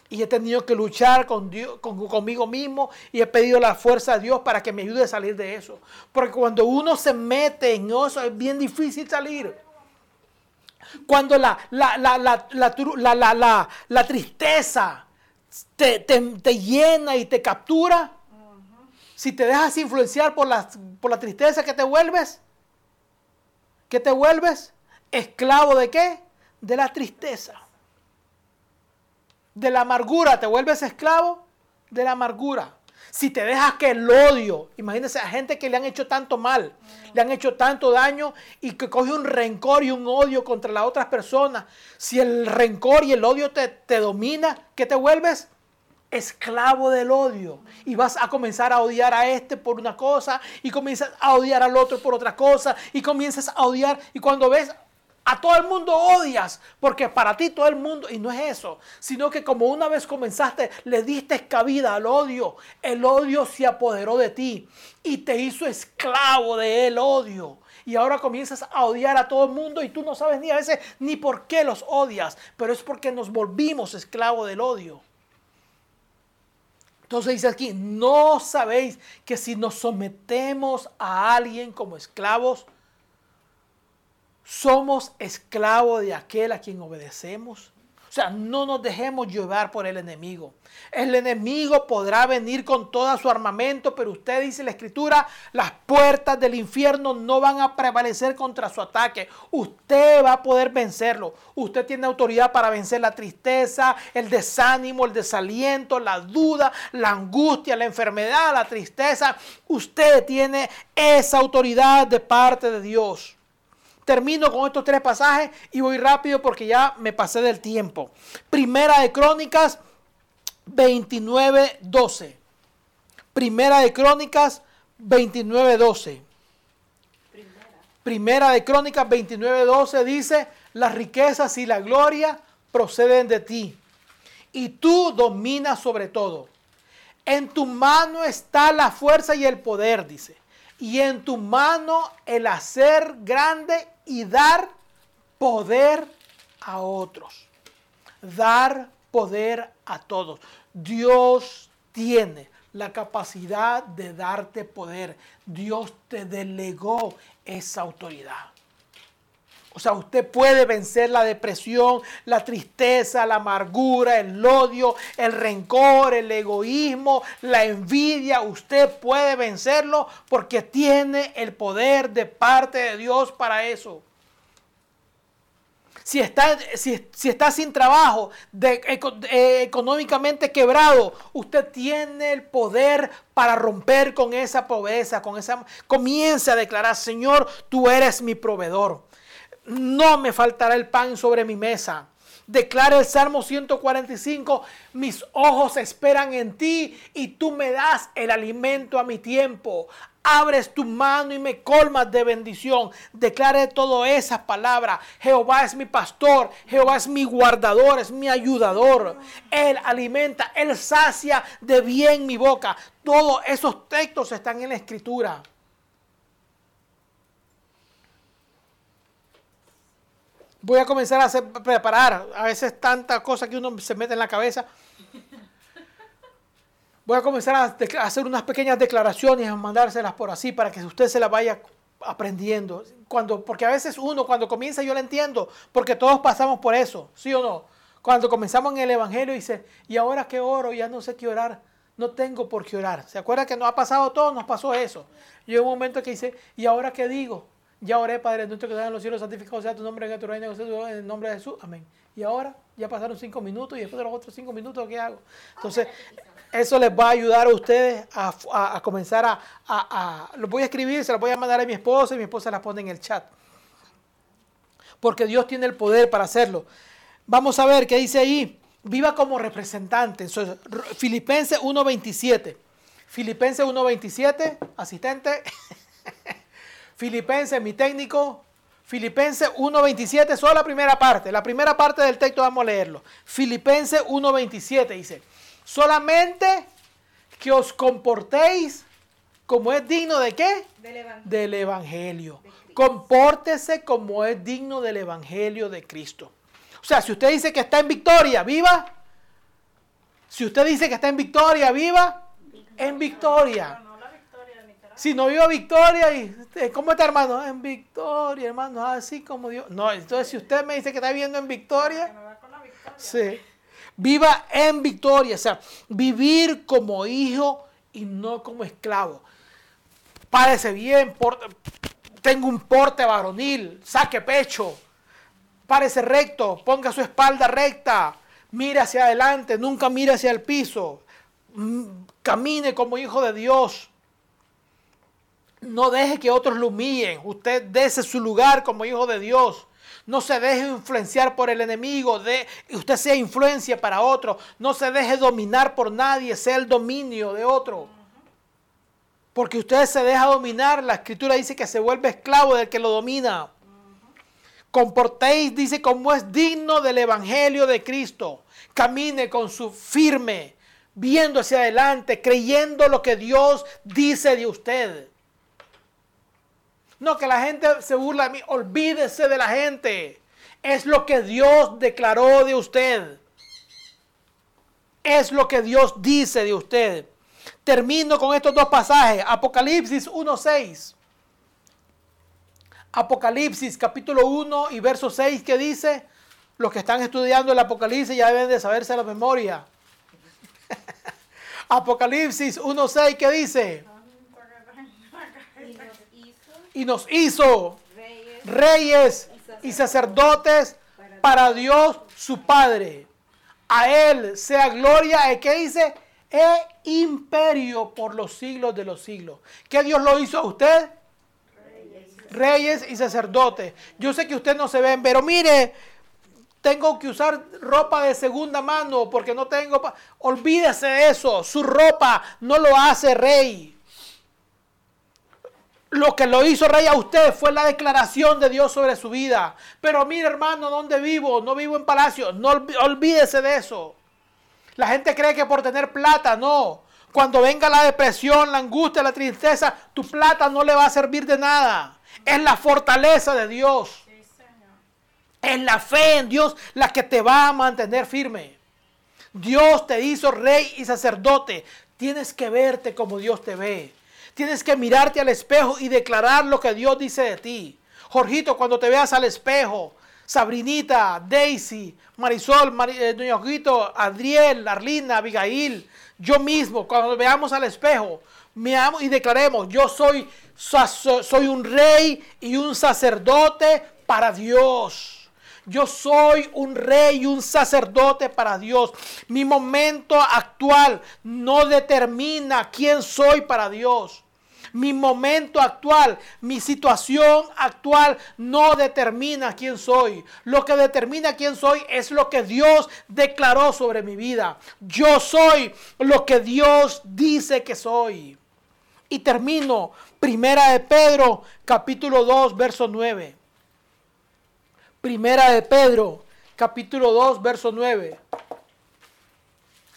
Y he tenido que luchar con Dios, conmigo mismo y he pedido la fuerza de Dios para que me ayude a salir de eso. Porque cuando uno se mete en eso es bien difícil salir. Cuando la, la, la, la tristeza te, te, llena y te captura, si te dejas influenciar por la, por la tristeza que te vuelves, ¿qué te vuelves? Esclavo de qué? De la tristeza de la amargura, te vuelves esclavo de la amargura. Si te dejas que el odio, imagínense a gente que le han hecho tanto mal, le han hecho tanto daño y que coge un rencor y un odio contra las otras personas. Si el rencor y el odio te, te domina, ¿qué te vuelves? esclavo del odio y vas a comenzar a odiar a este por una cosa y comienzas a odiar al otro por otra cosa y comienzas a odiar y cuando ves a todo el mundo odias, porque para ti todo el mundo, y no es eso, sino que como una vez comenzaste, le diste cabida al odio, el odio se apoderó de ti y te hizo esclavo de el odio. Y ahora comienzas a odiar a todo el mundo y tú no sabes ni a veces ni por qué los odias, pero es porque nos volvimos esclavos del odio. Entonces dice aquí, no sabéis que si nos sometemos a alguien como esclavos, somos esclavos de aquel a quien obedecemos. O sea, no nos dejemos llevar por el enemigo. El enemigo podrá venir con todo su armamento, pero usted dice la escritura, las puertas del infierno no van a prevalecer contra su ataque. Usted va a poder vencerlo. Usted tiene autoridad para vencer la tristeza, el desánimo, el desaliento, la duda, la angustia, la enfermedad, la tristeza. Usted tiene esa autoridad de parte de Dios. Termino con estos tres pasajes y voy rápido porque ya me pasé del tiempo. Primera de Crónicas 29, 12. Primera de Crónicas 29, 12. Primera. de Crónicas 29, 12 dice, las riquezas y la gloria proceden de ti y tú dominas sobre todo. En tu mano está la fuerza y el poder, dice. Y en tu mano el hacer grande y dar poder a otros. Dar poder a todos. Dios tiene la capacidad de darte poder. Dios te delegó esa autoridad. O sea, usted puede vencer la depresión, la tristeza, la amargura, el odio, el rencor, el egoísmo, la envidia. Usted puede vencerlo porque tiene el poder de parte de Dios para eso. Si está, si, está sin trabajo, económicamente quebrado, usted tiene el poder para romper con esa pobreza, con esa... Comience a declarar, Señor, tú eres mi proveedor no me faltará el pan sobre mi mesa. Declara el Salmo 145, mis ojos esperan en ti y tú me das el alimento a mi tiempo. Abres tu mano y me colmas de bendición. Declare todas esas palabras. Jehová es mi pastor, Jehová es mi guardador, es mi ayudador. Él alimenta, Él sacia de bien mi boca. Todos esos textos están en la escritura. Voy a comenzar a hacer, preparar. A veces tanta cosa que uno se mete en la cabeza. Voy a comenzar a, hacer unas pequeñas declaraciones, a mandárselas por así para que usted se las vaya aprendiendo. Cuando, porque a veces uno cuando comienza yo lo entiendo, porque todos pasamos por eso, ¿sí o no? Cuando comenzamos en el Evangelio dice, ¿y ahora qué oro? Ya no sé qué orar. no tengo por qué orar. ¿Se acuerda que nos ha pasado todo? Nos pasó eso. Llegó un momento que dice, ¿y ahora qué digo? Ya oré, Padre nuestro que estás en los cielos, santificado sea tu nombre, que tu reino, en el nombre de Jesús. Amén. Y ahora ya pasaron cinco minutos y después de los otros cinco minutos, ¿qué hago? Entonces, eso les va a ayudar a ustedes a, comenzar a, a, Lo voy a escribir, se lo voy a mandar a mi esposa y mi esposa la pone en el chat. Porque Dios tiene el poder para hacerlo. Vamos a ver qué dice ahí. Viva como representante. Filipenses 1.27. Filipenses 1.27, asistente. Filipenses, mi técnico. Filipenses 1.27, solo la primera parte. La primera parte del texto vamos a leerlo. Filipenses 1.27 dice, solamente que os comportéis como es digno de qué? Del Evangelio. Del evangelio. Compórtese como es digno del Evangelio de Cristo. O sea, si usted dice que está en victoria, viva. Si usted dice que está en victoria, viva. En victoria. Si no viva victoria, y, este, ¿cómo está hermano? En victoria, hermano, así como Dios. No, entonces si usted me dice que está viviendo en victoria, sí. Viva en victoria, o sea, vivir como hijo y no como esclavo. Párese bien, tenga un porte varonil, saque pecho, párese recto, ponga su espalda recta, mire hacia adelante, nunca mire hacia el piso, mm, camine como hijo de Dios. No deje que otros lo humillen. Usted dese su lugar como hijo de Dios. No se deje influenciar por el enemigo. De, usted sea influencia para otro. No se deje dominar por nadie. Sea el dominio de otro. Porque usted se deja dominar. La escritura dice que se vuelve esclavo del que lo domina. Comportéis, dice, como es digno del evangelio de Cristo. Camine con su firme, viendo hacia adelante, creyendo lo que Dios dice de usted. No, que la gente se burla de mí. Olvídese de la gente. Es lo que Dios declaró de usted. Es lo que Dios dice de usted. Termino con estos dos pasajes. Apocalipsis 1.6. Apocalipsis capítulo 1 y verso 6 que dice, los que están estudiando el Apocalipsis ya deben de saberse la memoria. Apocalipsis 1.6 que dice, y nos hizo reyes, y sacerdotes para Dios su Padre. A Él sea gloria, ¿y qué dice? E imperio por los siglos de los siglos. ¿Qué Dios lo hizo a usted? Reyes. y sacerdotes. Yo sé que usted no se ven, pero mire, tengo que usar ropa de segunda mano porque no tengo... Olvídese de eso, su ropa no lo hace rey. Lo que lo hizo rey a usted fue la declaración de Dios sobre su vida. Pero mire hermano, ¿dónde vivo? No vivo en palacio. No olvídese de eso. La gente cree que por tener plata, no. Cuando venga la depresión, la angustia, la tristeza, tu plata no le va a servir de nada. Es la fortaleza de Dios. Es la fe en Dios la que te va a mantener firme. Dios te hizo rey y sacerdote. Tienes que verte como Dios te ve. Tienes que mirarte al espejo y declarar lo que Dios dice de ti. Jorgito, cuando te veas al espejo, Sabrinita, Daisy, Marisol, eh, Jorgito, Adriel, Arlina, Abigail, yo mismo, cuando veamos al espejo, me amo y declaremos, yo soy, soy un rey y un sacerdote para Dios. Yo soy un rey y un sacerdote para Dios. Mi momento actual no determina quién soy para Dios. Mi momento actual, mi situación actual no determina quién soy. Lo que determina quién soy es lo que Dios declaró sobre mi vida. Yo soy lo que Dios dice que soy. Y termino, Primera de Pedro, capítulo 2, verso 9. Primera de Pedro, capítulo 2, verso 9.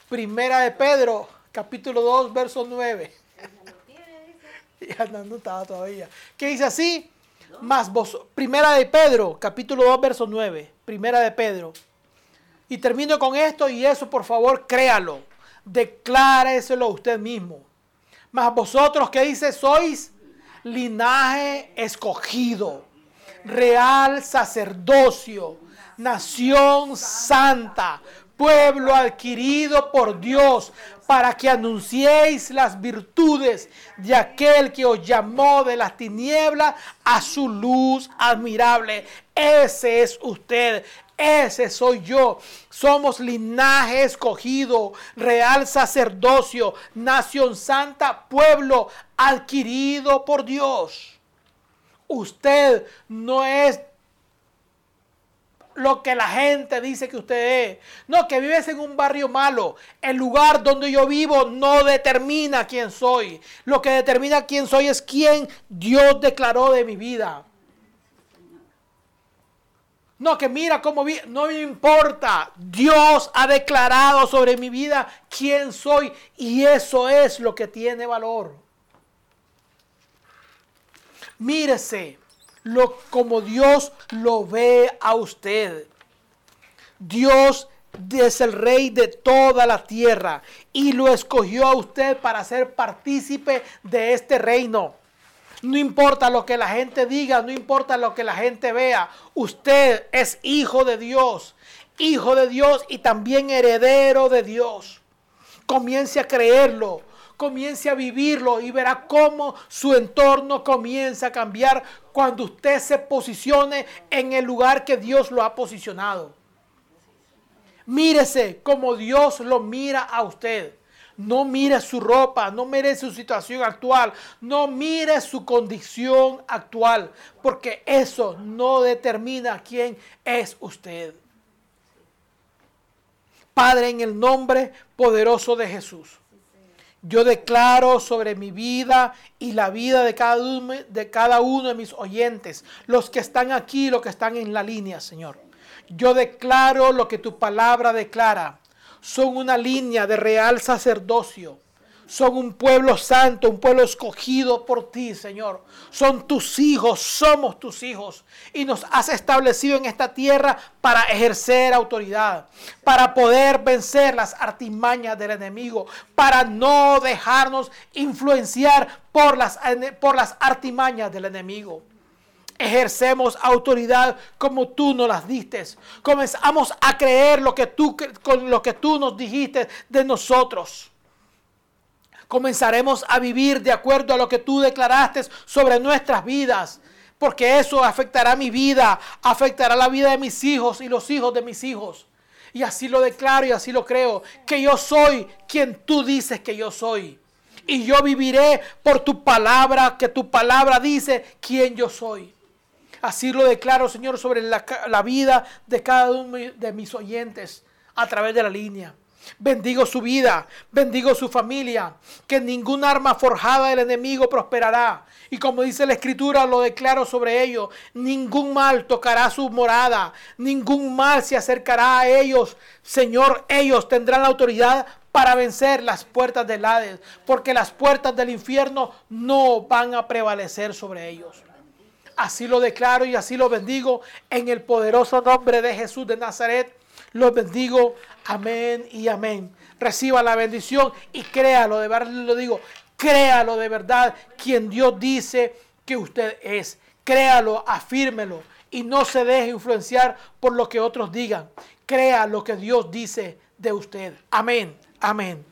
Primera de Pedro, capítulo 2, verso 9. Y andando estaba todavía. ¿Qué dice así? Más vos, primera de Pedro, capítulo 2, verso 9. Primera de Pedro. Y termino con esto y eso por favor créalo. Decláreselo usted mismo. Más vosotros que dice sois linaje escogido, real sacerdocio, nación santa, pueblo adquirido por Dios, para que anunciéis las virtudes de aquel que os llamó de las tinieblas a su luz admirable. Ese es usted, ese soy yo. Somos linaje escogido, real sacerdocio, nación santa, pueblo adquirido por Dios. Usted no es lo que la gente dice que usted es. No, que vives en un barrio malo. El lugar donde yo vivo no determina quién soy. Lo que determina quién soy es quién Dios declaró de mi vida. No, que mira cómo vi, no me importa. Dios ha declarado sobre mi vida quién soy y eso es lo que tiene valor. Mírese lo, como Dios lo ve a usted. Dios es el rey de toda la tierra y lo escogió a usted para ser partícipe de este reino. No importa lo que la gente diga, no importa lo que la gente vea, usted es hijo de Dios, hijo de Dios y también heredero de Dios. Comience a creerlo, comience a vivirlo y verá cómo su entorno comienza a cambiar cuando usted se posicione en el lugar que Dios lo ha posicionado. Mírese como Dios lo mira a usted. No mire su ropa, no mire su situación actual, no mire su condición actual, porque eso no determina quién es usted. Padre, en el nombre poderoso de Jesús. Yo declaro sobre mi vida y la vida de cada, uno, de cada uno de mis oyentes, los que están aquí, los que están en la línea, Señor. Yo declaro lo que tu palabra declara. Son una línea de real sacerdocio son un pueblo santo, un pueblo escogido por ti, Señor. Son tus hijos, somos tus hijos. Y nos has establecido en esta tierra para ejercer autoridad, para poder vencer las artimañas del enemigo, para no dejarnos influenciar por las, por las artimañas del enemigo ejercemos autoridad como tú nos las diste. Comenzamos a creer lo que tú, con lo que tú nos dijiste de nosotros comenzaremos a vivir de acuerdo a lo que tú declaraste sobre nuestras vidas. Porque eso afectará mi vida, afectará la vida de mis hijos y los hijos de mis hijos. Y así lo declaro y así lo creo, que yo soy quien tú dices que yo soy. Y yo viviré por tu palabra, que tu palabra dice quién yo soy. Así lo declaro, Señor, sobre la, la vida de cada uno de mis oyentes a través de la línea. Bendigo su vida, bendigo su familia, que ningún arma forjada del enemigo prosperará. Y como dice la escritura, lo declaro sobre ellos, ningún mal tocará su morada, ningún mal se acercará a ellos. Señor, ellos tendrán la autoridad para vencer las puertas del Hades, porque las puertas del infierno no van a prevalecer sobre ellos. Así lo declaro y así lo bendigo en el poderoso nombre de Jesús de Nazaret. Los bendigo. Amén y amén. Reciba la bendición y créalo, de verdad lo digo, créalo de verdad quien Dios dice que usted es. Créalo, afírmelo y no se deje influenciar por lo que otros digan. Crea lo que Dios dice de usted. Amén, amén.